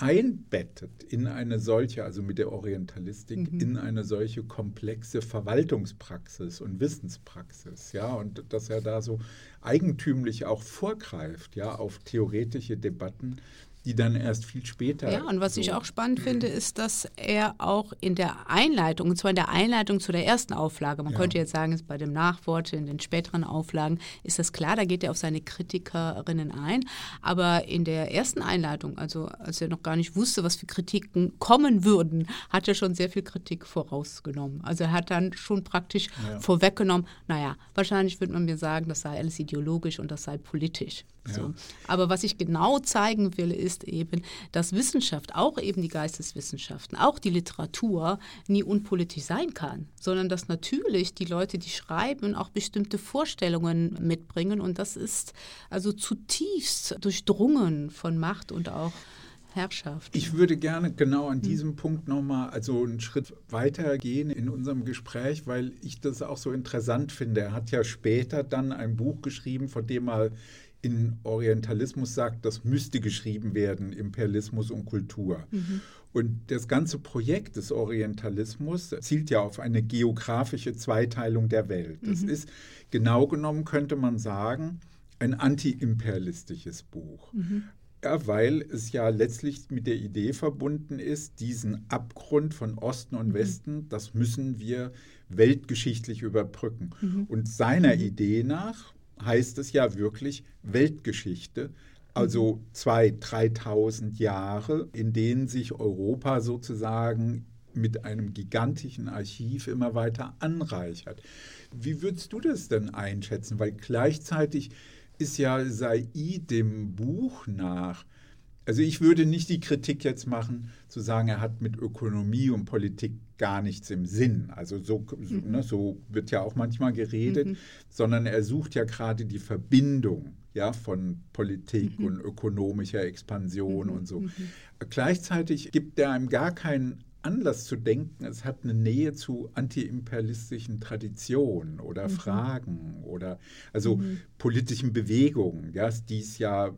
Speaker 2: einbettet in eine solche, also mit der Orientalistik, mhm. in eine solche komplexe Verwaltungspraxis und Wissenspraxis, ja, und dass er da so eigentümlich auch vorgreift, ja, auf theoretische Debatten, die dann erst viel später.
Speaker 3: Ja, und was so ich auch spannend finde, ist, dass er auch in der Einleitung, und zwar in der Einleitung zu der ersten Auflage, man ja. könnte jetzt sagen, bei dem Nachwort in den späteren Auflagen ist das klar, da geht er auf seine Kritikerinnen ein. Aber in der ersten Einleitung, also als er noch gar nicht wusste, was für Kritiken kommen würden, hat er schon sehr viel Kritik vorausgenommen. Also er hat dann schon praktisch ja. vorweggenommen, naja, wahrscheinlich würde man mir sagen, das sei alles ideologisch und das sei politisch. So. Ja. Aber was ich genau zeigen will, ist eben, dass Wissenschaft, auch eben die Geisteswissenschaften, auch die Literatur nie unpolitisch sein kann, sondern dass natürlich die Leute, die schreiben, auch bestimmte Vorstellungen mitbringen und das ist also zutiefst durchdrungen von Macht und auch Herrschaft.
Speaker 2: Ich würde gerne genau an hm. diesem hm. Punkt nochmal also einen Schritt weiter gehen in unserem Gespräch, weil ich das auch so interessant finde. Er hat ja später dann ein Buch geschrieben, von dem er in Orientalismus sagt, das müsste geschrieben werden, Imperialismus und Kultur. Mhm. Und das ganze Projekt des Orientalismus zielt ja auf eine geografische Zweiteilung der Welt. Das mhm. ist genau genommen, könnte man sagen, ein antiimperialistisches Buch. Mhm. Ja, weil es ja letztlich mit der Idee verbunden ist, diesen Abgrund von Osten und mhm. Westen, das müssen wir weltgeschichtlich überbrücken. Mhm. Und seiner mhm. Idee nach heißt es ja wirklich Weltgeschichte, also mhm. zwei, 3000 Jahre, in denen sich Europa sozusagen mit einem gigantischen Archiv immer weiter anreichert. Wie würdest du das denn einschätzen? Weil gleichzeitig ist ja Said dem Buch nach also ich würde nicht die Kritik jetzt machen, zu sagen, er hat mit Ökonomie und Politik gar nichts im Sinn. Also so, mhm. ne, so wird ja auch manchmal geredet, mhm. sondern er sucht ja gerade die Verbindung ja, von Politik mhm. und ökonomischer Expansion mhm. und so. Mhm. Gleichzeitig gibt er einem gar keinen Anlass zu denken, es hat eine Nähe zu antiimperialistischen Traditionen oder mhm. Fragen oder also mhm. politischen Bewegungen, ja, die es ja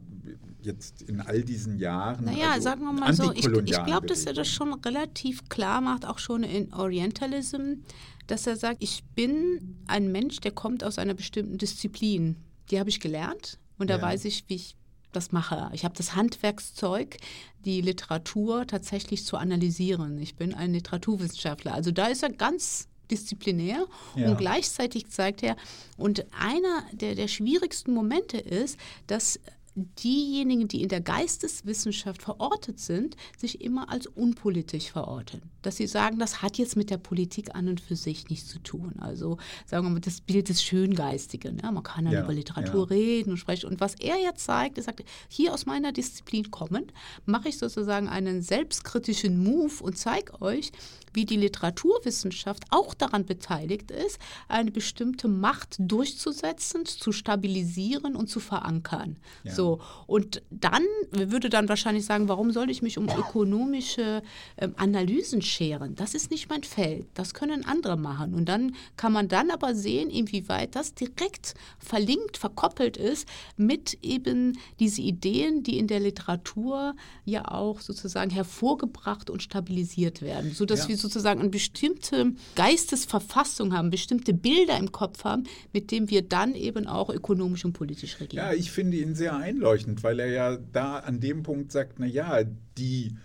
Speaker 2: jetzt in all diesen Jahren.
Speaker 3: Naja, also sagen wir mal so, ich, ich glaube, dass er das schon relativ klar macht, auch schon in Orientalism, dass er sagt, ich bin ein Mensch, der kommt aus einer bestimmten Disziplin. Die habe ich gelernt und da ja. weiß ich, wie ich das mache. Ich habe das Handwerkszeug, die Literatur tatsächlich zu analysieren. Ich bin ein Literaturwissenschaftler. Also da ist er ganz disziplinär
Speaker 2: Ja.
Speaker 3: und gleichzeitig zeigt er, und einer der, der schwierigsten Momente ist, dass diejenigen, die in der Geisteswissenschaft verortet sind, sich immer als unpolitisch verorten. Dass sie sagen, das hat jetzt mit der Politik an und für sich nichts zu tun. Also sagen wir mal, das Bild des Schöngeistigen. Ja, man kann dann
Speaker 2: Ja,
Speaker 3: über Literatur
Speaker 2: ja.
Speaker 3: reden und sprechen. Und was er jetzt zeigt, er sagt, hier aus meiner Disziplin kommend, mache ich sozusagen einen selbstkritischen Move und zeige euch, wie die Literaturwissenschaft auch daran beteiligt ist, eine bestimmte Macht durchzusetzen, zu stabilisieren und zu verankern.
Speaker 2: Ja.
Speaker 3: So und dann würde dann wahrscheinlich sagen, warum soll ich mich um ökonomische ähm, Analysen scheren? Das ist nicht mein Feld. Das können andere machen. Und dann kann man dann aber sehen, inwieweit das direkt verlinkt, verkoppelt ist mit eben diese Ideen, die in der Literatur ja auch sozusagen hervorgebracht und stabilisiert werden, sodass
Speaker 2: Ja.
Speaker 3: wir sozusagen eine bestimmte Geistesverfassung haben, bestimmte Bilder im Kopf haben, mit denen wir dann eben auch ökonomisch und politisch regieren.
Speaker 2: Ja, ich finde ihn sehr einleuchtend, weil er ja da an dem Punkt sagt, na ja, die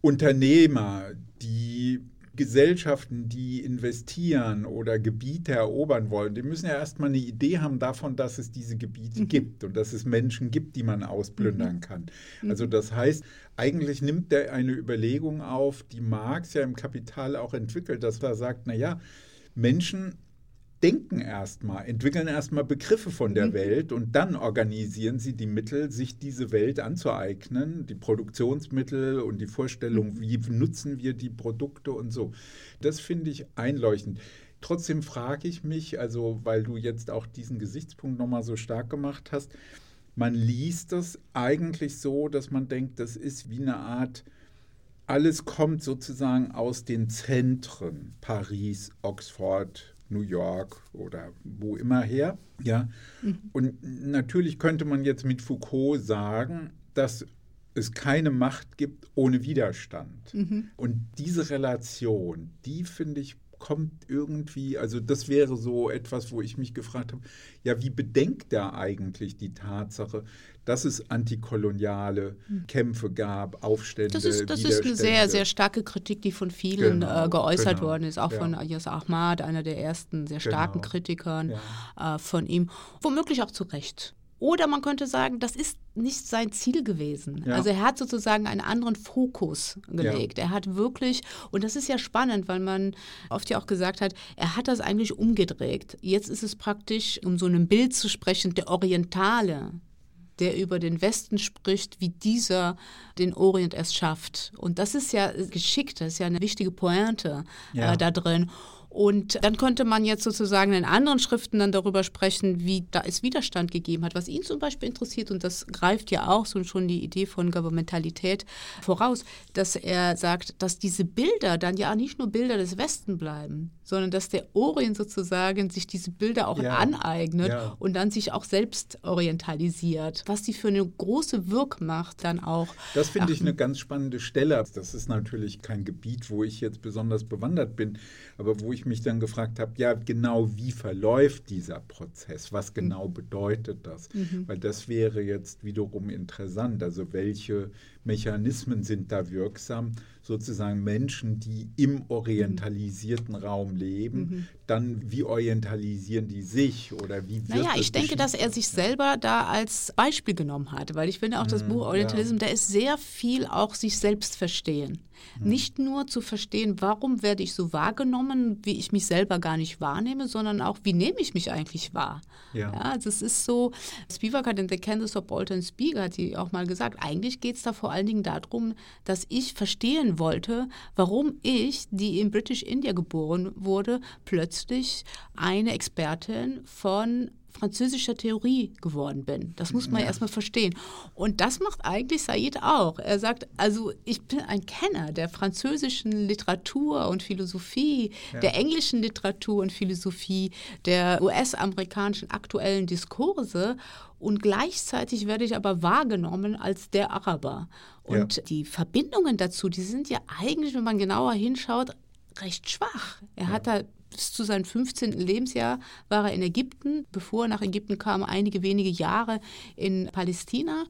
Speaker 2: Unternehmer, die Gesellschaften, die investieren oder Gebiete erobern wollen, die müssen ja erstmal eine Idee haben davon, dass es diese Gebiete gibt und dass es Menschen gibt, die man ausplündern kann. Also das heißt, eigentlich nimmt er eine Überlegung auf, die Marx ja im Kapital auch entwickelt, dass er sagt, na ja, Menschen denken erstmal, entwickeln erstmal Begriffe von der Welt und dann organisieren sie die Mittel, sich diese Welt anzueignen, die Produktionsmittel und die Vorstellung, wie nutzen wir die Produkte und so. Das finde ich einleuchtend. Trotzdem frage ich mich, also weil du jetzt auch diesen Gesichtspunkt nochmal so stark gemacht hast, man liest das eigentlich so, dass man denkt, das ist wie eine Art alles kommt sozusagen aus den Zentren, Paris, Oxford, New York oder wo immer her. Ja. Und natürlich könnte man jetzt mit Foucault sagen, dass es keine Macht gibt ohne Widerstand. Und diese Relation, die finde ich, kommt irgendwie, also das wäre so etwas, wo ich mich gefragt habe, ja, wie bedenkt er eigentlich die Tatsache, dass es antikoloniale Kämpfe gab, Aufstände,
Speaker 3: Das ist, das ist eine sehr, sehr starke Kritik, die von vielen
Speaker 2: Genau,
Speaker 3: äh, geäußert
Speaker 2: genau,
Speaker 3: worden ist, auch
Speaker 2: ja.
Speaker 3: von Ayas Ahmad, einer der ersten sehr starken
Speaker 2: Genau,
Speaker 3: Kritikern äh, von ihm, womöglich auch zu Recht. Oder man könnte sagen, das ist nicht sein Ziel gewesen.
Speaker 2: Ja.
Speaker 3: Also er hat sozusagen einen anderen Fokus gelegt. Er hat wirklich, und das ist ja spannend, weil man oft ja auch gesagt hat, er hat das eigentlich umgedreht. Jetzt ist es praktisch, um so ein Bild zu sprechen, der Orientale, der über den Westen spricht, wie dieser den Orient erst schafft. Und das ist ja geschickt, das ist ja eine wichtige Pointe
Speaker 2: Ja.
Speaker 3: äh, da drin. Und dann könnte man jetzt sozusagen in anderen Schriften dann darüber sprechen, wie da es Widerstand gegeben hat. Was ihn zum Beispiel interessiert, und das greift ja auch so schon die Idee von Governmentalität voraus, dass er sagt, dass diese Bilder dann ja nicht nur Bilder des Westen bleiben, sondern dass der Orient sozusagen sich diese Bilder auch
Speaker 2: Ja.
Speaker 3: aneignet
Speaker 2: Ja.
Speaker 3: und dann sich auch selbst orientalisiert. Was die für eine große Wirkmacht dann auch.
Speaker 2: Das finde ich eine ganz spannende Stelle. Das ist natürlich kein Gebiet, wo ich jetzt besonders bewandert bin, aber wo ich mich dann gefragt habe, ja, genau wie verläuft dieser Prozess? Was genau bedeutet das? Weil das wäre jetzt wiederum interessant. Also welche Mechanismen sind da wirksam? Sozusagen Menschen, die im orientalisierten Raum leben, dann wie orientalisieren die sich oder wie wird
Speaker 3: Naja, ich denke, dass er sich selber da als Beispiel genommen hat, weil ich finde auch das Buch Orientalism, da ist sehr viel auch sich selbst verstehen. Nicht nur zu verstehen, warum werde ich so wahrgenommen, wie ich mich selber gar nicht wahrnehme, sondern auch, wie nehme ich mich eigentlich wahr.
Speaker 2: Ja.
Speaker 3: also es ist so, Spivak hat in The Candace of Bolton Spiegel hat sie auch mal gesagt, eigentlich geht es da vor allen Dingen darum, dass ich verstehen wollte, warum ich, die in British India geboren wurde, plötzlich eine Expertin von französischer Theorie geworden bin. Das muss man ja. erstmal verstehen. Und das macht eigentlich Said auch. Er sagt, also ich bin ein Kenner der französischen Literatur und Philosophie, ja. der englischen Literatur und Philosophie, der US-amerikanischen aktuellen Diskurse und gleichzeitig werde ich aber wahrgenommen als der Araber. Und ja. die Verbindungen dazu, die sind ja eigentlich, wenn man genauer hinschaut, recht schwach. Er ja. hat da bis zu seinem 15. Lebensjahr war er in Ägypten. Bevor er nach Ägypten kam, einige wenige Jahre in Palästina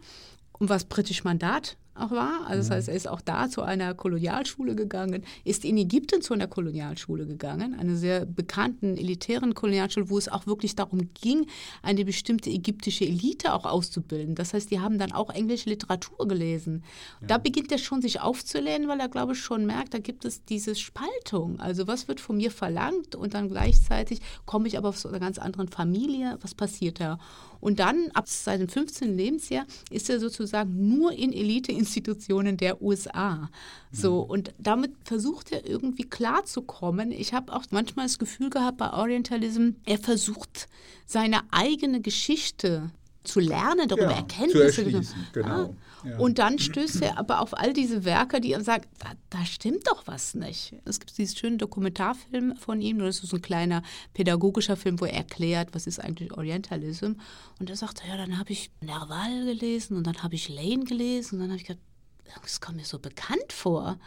Speaker 3: und war britisch Mandat auch war. Also das mhm. heißt, er ist auch da zu einer Kolonialschule gegangen, ist in Ägypten zu einer Kolonialschule gegangen, einer sehr bekannten elitären Kolonialschule, wo es auch wirklich darum ging, eine bestimmte ägyptische Elite auch auszubilden. Das heißt, die haben dann auch englische Literatur gelesen. Ja. Da beginnt er schon sich aufzulehnen, weil er, glaube ich, schon merkt, da gibt es diese Spaltung. Also was wird von mir verlangt und dann gleichzeitig komme ich aber aus einer ganz anderen Familie. Was passiert da? Und dann, ab seinem 15. Lebensjahr, ist er sozusagen nur in Eliteinstitutionen der USA. So, mhm. und damit versucht er irgendwie klarzukommen. Ich habe auch manchmal das Gefühl gehabt bei Orientalism, er versucht seine eigene Geschichte zu lernen, darüber ja, Erkenntnisse. Zu genau. Ah. Und dann stößt er aber auf all diese Werke, die ihm sagen, da, da, stimmt doch was nicht. Es gibt diesen schönen Dokumentarfilm von ihm, das ist ein kleiner pädagogischer Film, wo er erklärt, was ist eigentlich Orientalism. Und er sagt, ja, dann habe ich Nerval gelesen und dann habe ich Lane gelesen und dann habe ich gedacht, das kommt mir so bekannt vor.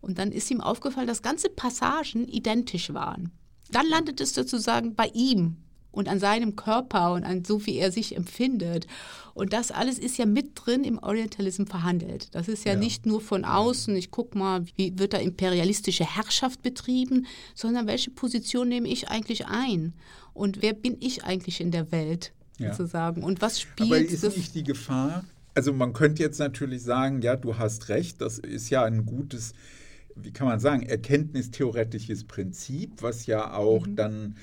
Speaker 3: Und dann ist ihm aufgefallen, dass ganze Passagen identisch waren. Dann landet es sozusagen bei ihm und an seinem Körper und an so, wie er sich empfindet. Und das alles ist ja mit drin im Orientalism verhandelt. Das ist ja, ja. nicht nur von außen, ich gucke mal, wie wird da imperialistische Herrschaft betrieben, sondern welche Position nehme ich eigentlich ein? Und wer bin ich eigentlich in der Welt, ja. sozusagen? Und was spielt
Speaker 2: Aber ist das? nicht die Gefahr? Also man könnte jetzt natürlich sagen, ja, du hast recht, das ist ja ein gutes wie kann man sagen, erkenntnistheoretisches Prinzip, was ja auch mhm. dann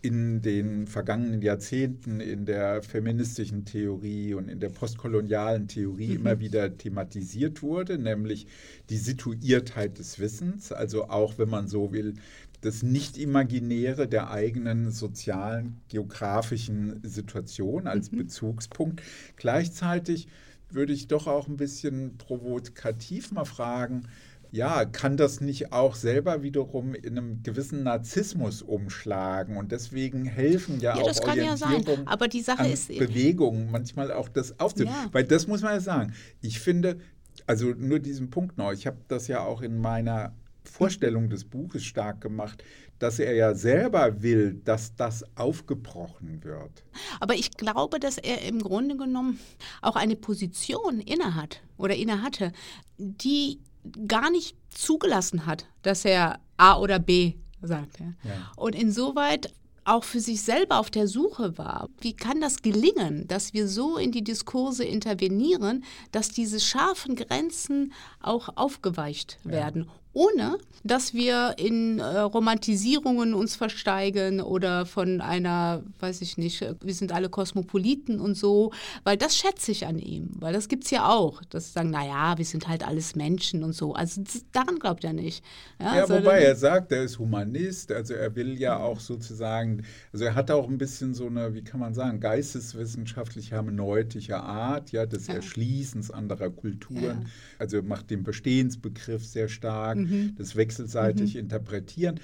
Speaker 2: in den vergangenen Jahrzehnten in der feministischen Theorie und in der postkolonialen Theorie mhm. immer wieder thematisiert wurde, nämlich die Situiertheit des Wissens, also auch wenn man so will, das Nicht-Imaginäre der eigenen sozialen, geografischen Situation als mhm. Bezugspunkt. Gleichzeitig würde ich doch auch ein bisschen provokativ mal fragen, ja, kann das nicht auch selber wiederum in einem gewissen Narzissmus umschlagen? Und deswegen helfen ja, ja auch Orientierung ja
Speaker 3: Aber die Sache ist
Speaker 2: Bewegungen manchmal auch das aufzunehmen. Ja. Weil das muss man ja sagen. Ich finde, also nur diesen Punkt noch, ich habe das ja auch in meiner Vorstellung des Buches stark gemacht, dass er ja selber will, dass das aufgebrochen wird.
Speaker 3: Aber ich glaube, dass er im Grunde genommen auch eine Position innehat oder innehatte, die gar nicht zugelassen hat, dass er A oder B sagt. Ja. Und insoweit auch für sich selber auf der Suche war. Wie kann das gelingen, dass wir so in die Diskurse intervenieren, dass diese scharfen Grenzen auch aufgeweicht werden, ja ohne dass wir in äh, Romantisierungen uns versteigen oder von einer, weiß ich nicht, wir sind alle Kosmopoliten und so, weil das schätze ich an ihm, weil das gibt es ja auch, dass sie sagen, naja, wir sind halt alles Menschen und so. Also daran glaubt er nicht.
Speaker 2: Ja, ja wobei er sagt, er ist Humanist, also er will ja auch sozusagen, also er hat auch ein bisschen so eine, wie kann man sagen, geisteswissenschaftlich hermeneutische Art, ja, des ja. Erschließens anderer Kulturen, ja. also macht den Bestehensbegriff sehr stark. Mhm mhm. das wechselseitig mhm. interpretieren.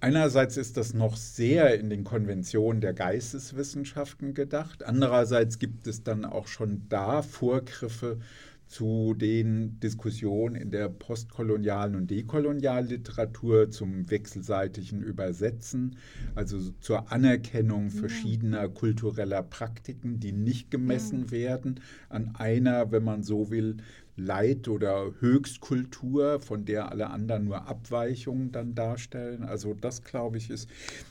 Speaker 2: Einerseits ist das noch sehr in den Konventionen der Geisteswissenschaften gedacht. Andererseits gibt es dann auch schon da Vorgriffe zu den Diskussionen in der postkolonialen und dekolonialen Literatur zum wechselseitigen Übersetzen, also zur Anerkennung verschiedener kultureller Praktiken, die nicht gemessen ja. werden an einer, wenn man so will, Leit- oder Höchstkultur, von der alle anderen nur Abweichungen dann darstellen. Also das glaube ich ist.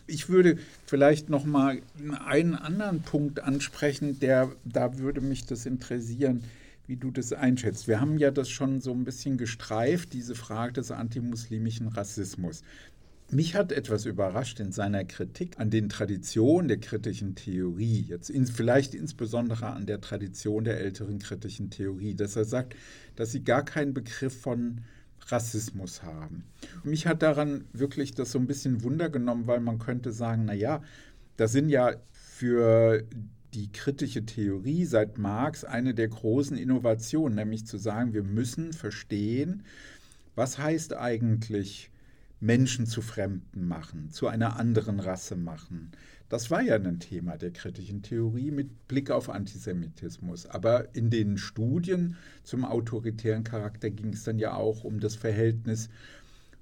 Speaker 2: Ich würde vielleicht noch mal einen anderen Punkt ansprechen, der da würde mich das interessieren, wie du das einschätzt. Wir haben ja das schon so ein bisschen gestreift, diese Frage des antimuslimischen Rassismus. Mich hat etwas überrascht in seiner Kritik an den Traditionen der kritischen Theorie, jetzt in, vielleicht insbesondere an der Tradition der älteren kritischen Theorie, dass er sagt, dass sie gar keinen Begriff von Rassismus haben. Mich hat daran wirklich das so ein bisschen Wunder genommen, weil man könnte sagen, naja, das sind ja für die kritische Theorie seit Marx eine der großen Innovationen, nämlich zu sagen, wir müssen verstehen, was heißt eigentlich Menschen zu Fremden machen, zu einer anderen Rasse machen. Das war ja ein Thema der kritischen Theorie mit Blick auf Antisemitismus. Aber in den Studien zum autoritären Charakter ging es dann ja auch um das Verhältnis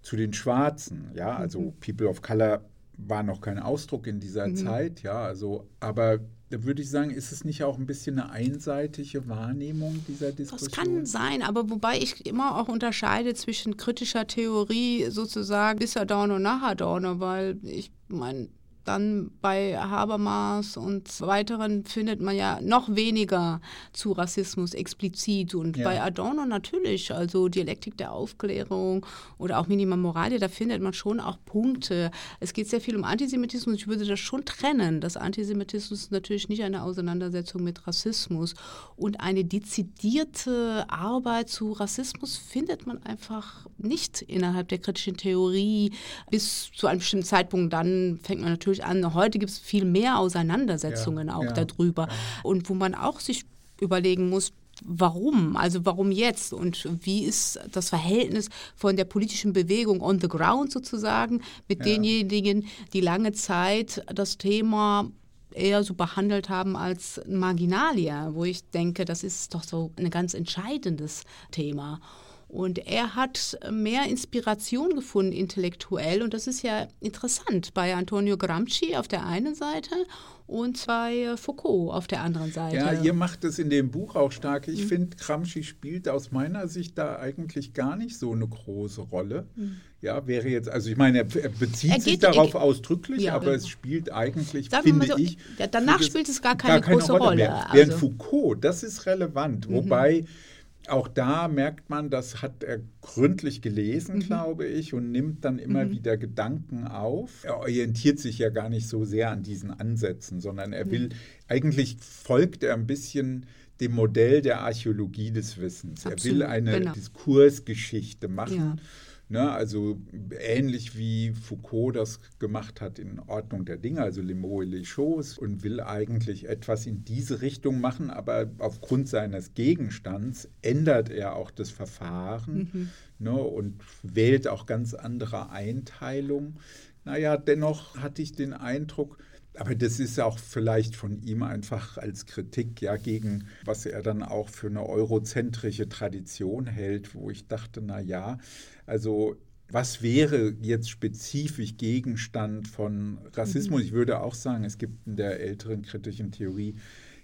Speaker 2: zu den Schwarzen. Ja, also mhm. People of Color war noch kein Ausdruck in dieser mhm. Zeit. Ja, also, aber da würde ich sagen, ist es nicht auch ein bisschen eine einseitige Wahrnehmung dieser Diskussion?
Speaker 3: Das kann sein, aber wobei ich immer auch unterscheide zwischen kritischer Theorie sozusagen bis Adorno und nach Adorno, weil ich meine, dann bei Habermas und weiteren findet man ja noch weniger zu Rassismus explizit. Und ja. bei Adorno natürlich, also Dialektik der Aufklärung oder auch Minima Moralia, da findet man schon auch Punkte. Es geht sehr viel um Antisemitismus. Ich würde das schon trennen, dass Antisemitismus natürlich nicht eine Auseinandersetzung mit Rassismus und eine dezidierte Arbeit zu Rassismus findet man einfach nicht innerhalb der kritischen Theorie. Bis zu einem bestimmten Zeitpunkt dann fängt man natürlich natürlich an, heute gibt es viel mehr Auseinandersetzungen ja, auch ja, darüber. Und wo man auch sich überlegen muss, warum? Also warum jetzt? Und wie ist das Verhältnis von der politischen Bewegung on the ground sozusagen mit ja. denjenigen, die lange Zeit das Thema eher so behandelt haben als Marginalia, wo ich denke, das ist doch so ein ganz entscheidendes Thema. Und er hat mehr Inspiration gefunden intellektuell und das ist ja interessant bei Antonio Gramsci auf der einen Seite und bei Foucault auf der anderen Seite.
Speaker 2: Ja, ihr macht es in dem Buch auch stark. Ich mhm. finde, Gramsci spielt aus meiner Sicht da eigentlich gar nicht so eine große Rolle. Mhm. Ja, wäre jetzt, also ich meine, er, bezieht er geht, sich darauf er, ausdrücklich, ja, aber genau. es spielt eigentlich, Sagen finde so, ich.
Speaker 3: Danach spielt es gar keine, gar keine große Rolle. Rolle. Mehr.
Speaker 2: Während also. Foucault, das ist relevant, mhm. Auch da merkt man, das hat er gründlich gelesen, mhm. glaube ich, und nimmt dann immer mhm. wieder Gedanken auf. Er orientiert sich ja gar nicht so sehr an diesen Ansätzen, sondern er will, mhm. eigentlich folgt er ein bisschen dem Modell der Archäologie des Wissens. Absolut, er will eine genau. Diskursgeschichte machen. Ja Ne, also ähnlich wie Foucault das gemacht hat in Ordnung der Dinge, also Les mots et les choses, und will eigentlich etwas in diese Richtung machen, aber aufgrund seines Gegenstands ändert er auch das Verfahren mhm. ne, und wählt auch ganz andere Einteilungen. Naja, dennoch hatte ich den Eindruck, aber das ist auch vielleicht von ihm einfach als Kritik ja gegen, was er dann auch für eine eurozentrische Tradition hält, wo ich dachte, na ja, also was wäre jetzt spezifisch Gegenstand von Rassismus? Mhm. Ich würde auch sagen, es gibt in der älteren kritischen Theorie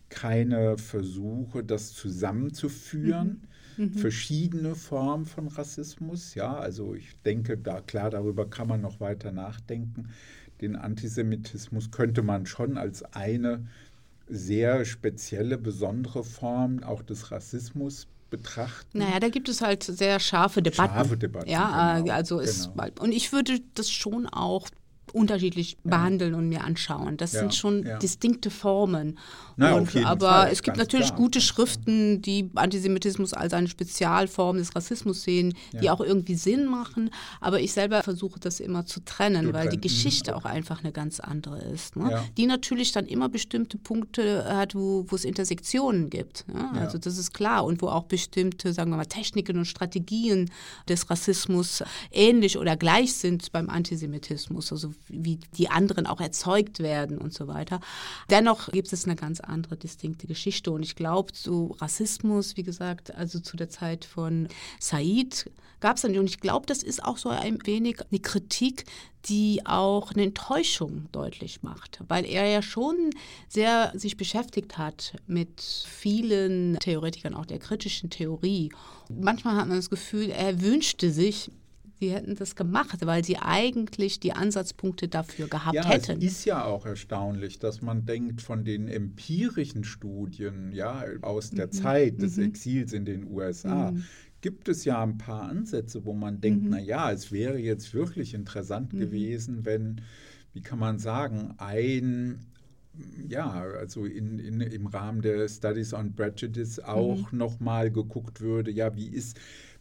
Speaker 2: keine Versuche, das zusammenzuführen. Mhm. Mhm. Verschiedene Formen von Rassismus. Ja, also ich denke, da klar, darüber kann man noch weiter nachdenken den Antisemitismus könnte man schon als eine sehr spezielle, besondere Form auch des Rassismus betrachten.
Speaker 3: Naja, da gibt es halt sehr scharfe Debatten.
Speaker 2: Scharfe Debatten.
Speaker 3: Ja, genau, also ist, genau. und ich würde das schon auch unterschiedlich ja. behandeln und mir anschauen. Das ja, sind schon ja. distinkte Formen. Na, und, aber Fall, es gibt natürlich klar. gute Schriften, die Antisemitismus als eine Spezialform des Rassismus sehen, die auch irgendwie Sinn machen. Aber ich selber versuche das immer zu trennen, du weil trennen. die Geschichte auch einfach eine ganz andere ist. Ne? Die natürlich dann immer bestimmte Punkte hat, wo, wo es Intersektionen gibt. Also das ist klar. Und wo auch bestimmte, sagen wir mal, Techniken und Strategien des Rassismus ähnlich oder gleich sind beim Antisemitismus. Also wie die anderen auch erzeugt werden und so weiter. Dennoch gibt es eine ganz andere distinkte Geschichte und ich glaube, zu Rassismus, wie gesagt, also zu der Zeit von Said gab es dann, und ich glaube, das ist auch so ein wenig eine Kritik, die auch eine Enttäuschung deutlich macht, weil er ja schon sehr sich beschäftigt hat mit vielen Theoretikern auch der kritischen Theorie. Manchmal hat man das Gefühl, er wünschte sich, sie hätten das gemacht, weil sie eigentlich die Ansatzpunkte dafür gehabt
Speaker 2: ja,
Speaker 3: hätten.
Speaker 2: Es ist ja auch erstaunlich, dass man denkt, von den empirischen Studien ja, aus der mhm. Zeit des mhm. Exils in den USA mhm. gibt es ja ein paar Ansätze, wo man denkt, mhm. na ja, es wäre jetzt wirklich interessant mhm. gewesen, wenn, wie kann man sagen, ein ja, also in, in, im Rahmen der Studies on Prejudice auch mhm. nochmal geguckt würde, ja, wie ist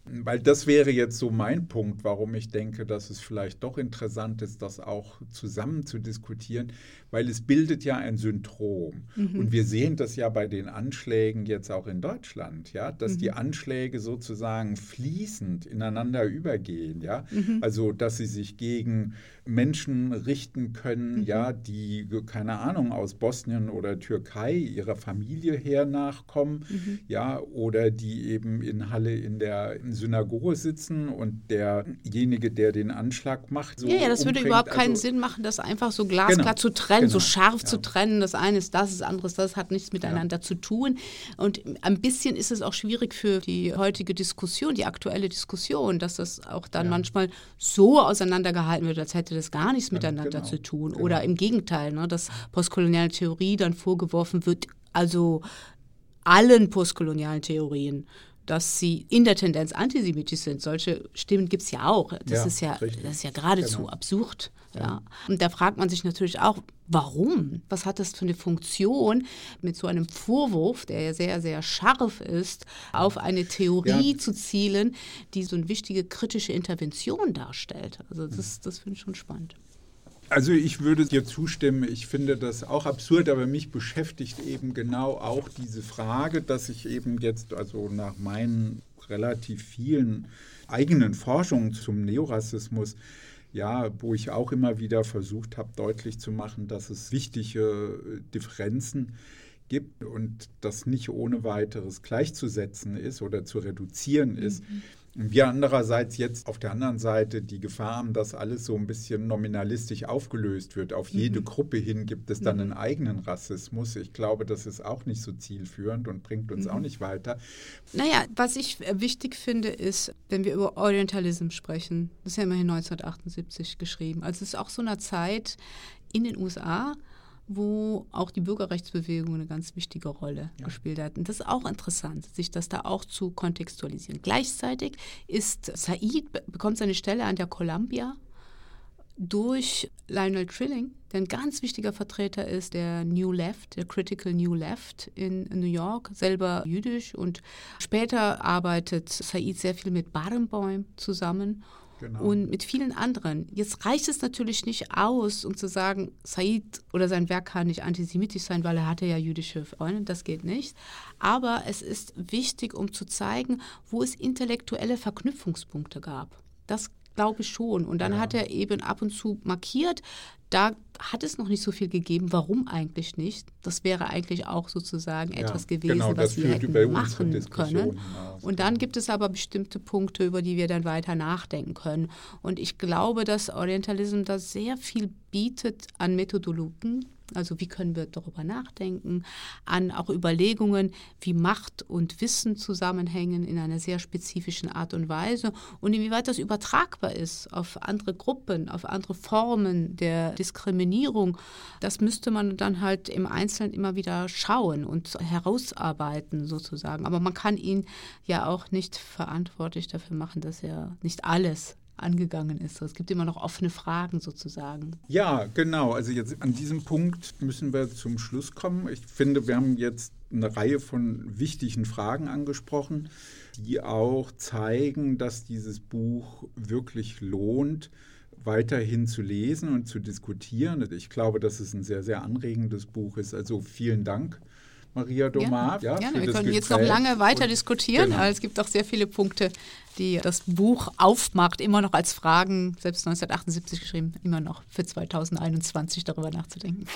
Speaker 2: weil das wäre jetzt so mein Punkt, warum ich denke, dass es vielleicht doch interessant ist, das auch zusammen zu diskutieren, weil es bildet ja ein Syndrom. Mhm. Und wir sehen das ja bei den Anschlägen jetzt auch in Deutschland, ja, dass mhm. die Anschläge sozusagen fließend ineinander übergehen, ja. Mhm. Also, dass sie sich gegen Menschen richten können, mhm. ja, die, keine Ahnung, aus Bosnien oder Türkei ihrer Familie her nachkommen, mhm. ja, oder die eben in Halle in der Synagoge sitzen und derjenige, der den Anschlag macht,
Speaker 3: so Ja, ja, das umbringt. würde überhaupt keinen also, Sinn machen, das einfach so glasklar genau, zu trennen, genau, so scharf ja. zu trennen. Das eine ist das, das andere ist das, hat nichts miteinander ja. zu tun. Und ein bisschen ist es auch schwierig für die heutige Diskussion, die aktuelle Diskussion, dass das auch dann manchmal so auseinandergehalten wird, als hätte das gar nichts miteinander genau, zu tun. Genau. Oder im Gegenteil, ne, dass postkoloniale Theorie dann vorgeworfen wird, also allen postkolonialen Theorien dass sie in der Tendenz antisemitisch sind. Solche Stimmen gibt es ja auch. Das ja, ist ja, das ist ja geradezu genau. absurd. Ja. Und da fragt man sich natürlich auch, warum? Was hat das für eine Funktion, mit so einem Vorwurf, der ja sehr, sehr scharf ist, auf eine Theorie ja. zu zielen, die so eine wichtige kritische Intervention darstellt? Also das, das finde ich schon spannend.
Speaker 2: Also ich würde dir zustimmen, ich finde das auch absurd, aber mich beschäftigt eben genau auch diese Frage, dass ich eben jetzt, also nach meinen relativ vielen eigenen Forschungen zum Neorassismus, ja, wo ich auch immer wieder versucht habe, deutlich zu machen, dass es wichtige Differenzen gibt und das nicht ohne weiteres gleichzusetzen ist oder zu reduzieren ist. Mhm. Wir andererseits jetzt auf der anderen Seite die Gefahr haben, dass alles so ein bisschen nominalistisch aufgelöst wird. Auf jede mhm. Gruppe hin gibt es dann mhm. einen eigenen Rassismus. Ich glaube, das ist auch nicht so zielführend und bringt uns mhm. auch nicht weiter.
Speaker 3: Naja, was ich äh, wichtig finde, ist, wenn wir über Orientalism sprechen, das ist ja immerhin 1978 geschrieben. Also es ist auch so eine Zeit in den USA, wo auch die Bürgerrechtsbewegung eine ganz wichtige Rolle ja. gespielt hat. Und das ist auch interessant, sich das da auch zu kontextualisieren. Gleichzeitig ist Said, bekommt seine Stelle an der Columbia durch Lionel Trilling, der ein ganz wichtiger Vertreter ist der New Left, der Critical New Left in New York, selber jüdisch und später arbeitet Said sehr viel mit Barenboim zusammen Genau. Und mit vielen anderen. Jetzt reicht es natürlich nicht aus, um zu sagen, Said oder sein Werk kann nicht antisemitisch sein, weil er hatte ja jüdische Freunde. Das geht nicht. Aber es ist wichtig, um zu zeigen, wo es intellektuelle Verknüpfungspunkte gab. Das glaube ich schon. Und dann ja. hat er eben ab und zu markiert, da hat es noch nicht so viel gegeben. Warum eigentlich nicht? Das wäre eigentlich auch sozusagen ja, etwas gewesen, genau, was wir hätten machen können. Und dann gibt es aber bestimmte Punkte, über die wir dann weiter nachdenken können. Und ich glaube, dass Orientalism da sehr viel bietet an Methodologien, also wie können wir darüber nachdenken, an auch Überlegungen, wie Macht und Wissen zusammenhängen in einer sehr spezifischen Art und Weise und inwieweit das übertragbar ist auf andere Gruppen, auf andere Formen der Diskriminierung. Das müsste man dann halt im Einzelnen immer wieder schauen und herausarbeiten sozusagen. Aber man kann ihn ja auch nicht verantwortlich dafür machen, dass er nicht alles angegangen ist. Es gibt immer noch offene Fragen sozusagen.
Speaker 2: Ja, genau. Also jetzt an diesem Punkt müssen wir zum Schluss kommen. Ich finde, wir haben jetzt eine Reihe von wichtigen Fragen angesprochen, die auch zeigen, dass dieses Buch wirklich lohnt, weiterhin zu lesen und zu diskutieren. Ich glaube, dass es ein sehr, sehr anregendes Buch ist. Also vielen Dank Maria Domar.
Speaker 3: Ja, ja, wir können jetzt noch lange weiter diskutieren, genau. es gibt auch sehr viele Punkte, die das Buch aufmacht, immer noch als Fragen, selbst 1978 geschrieben, immer noch für 2021 darüber nachzudenken.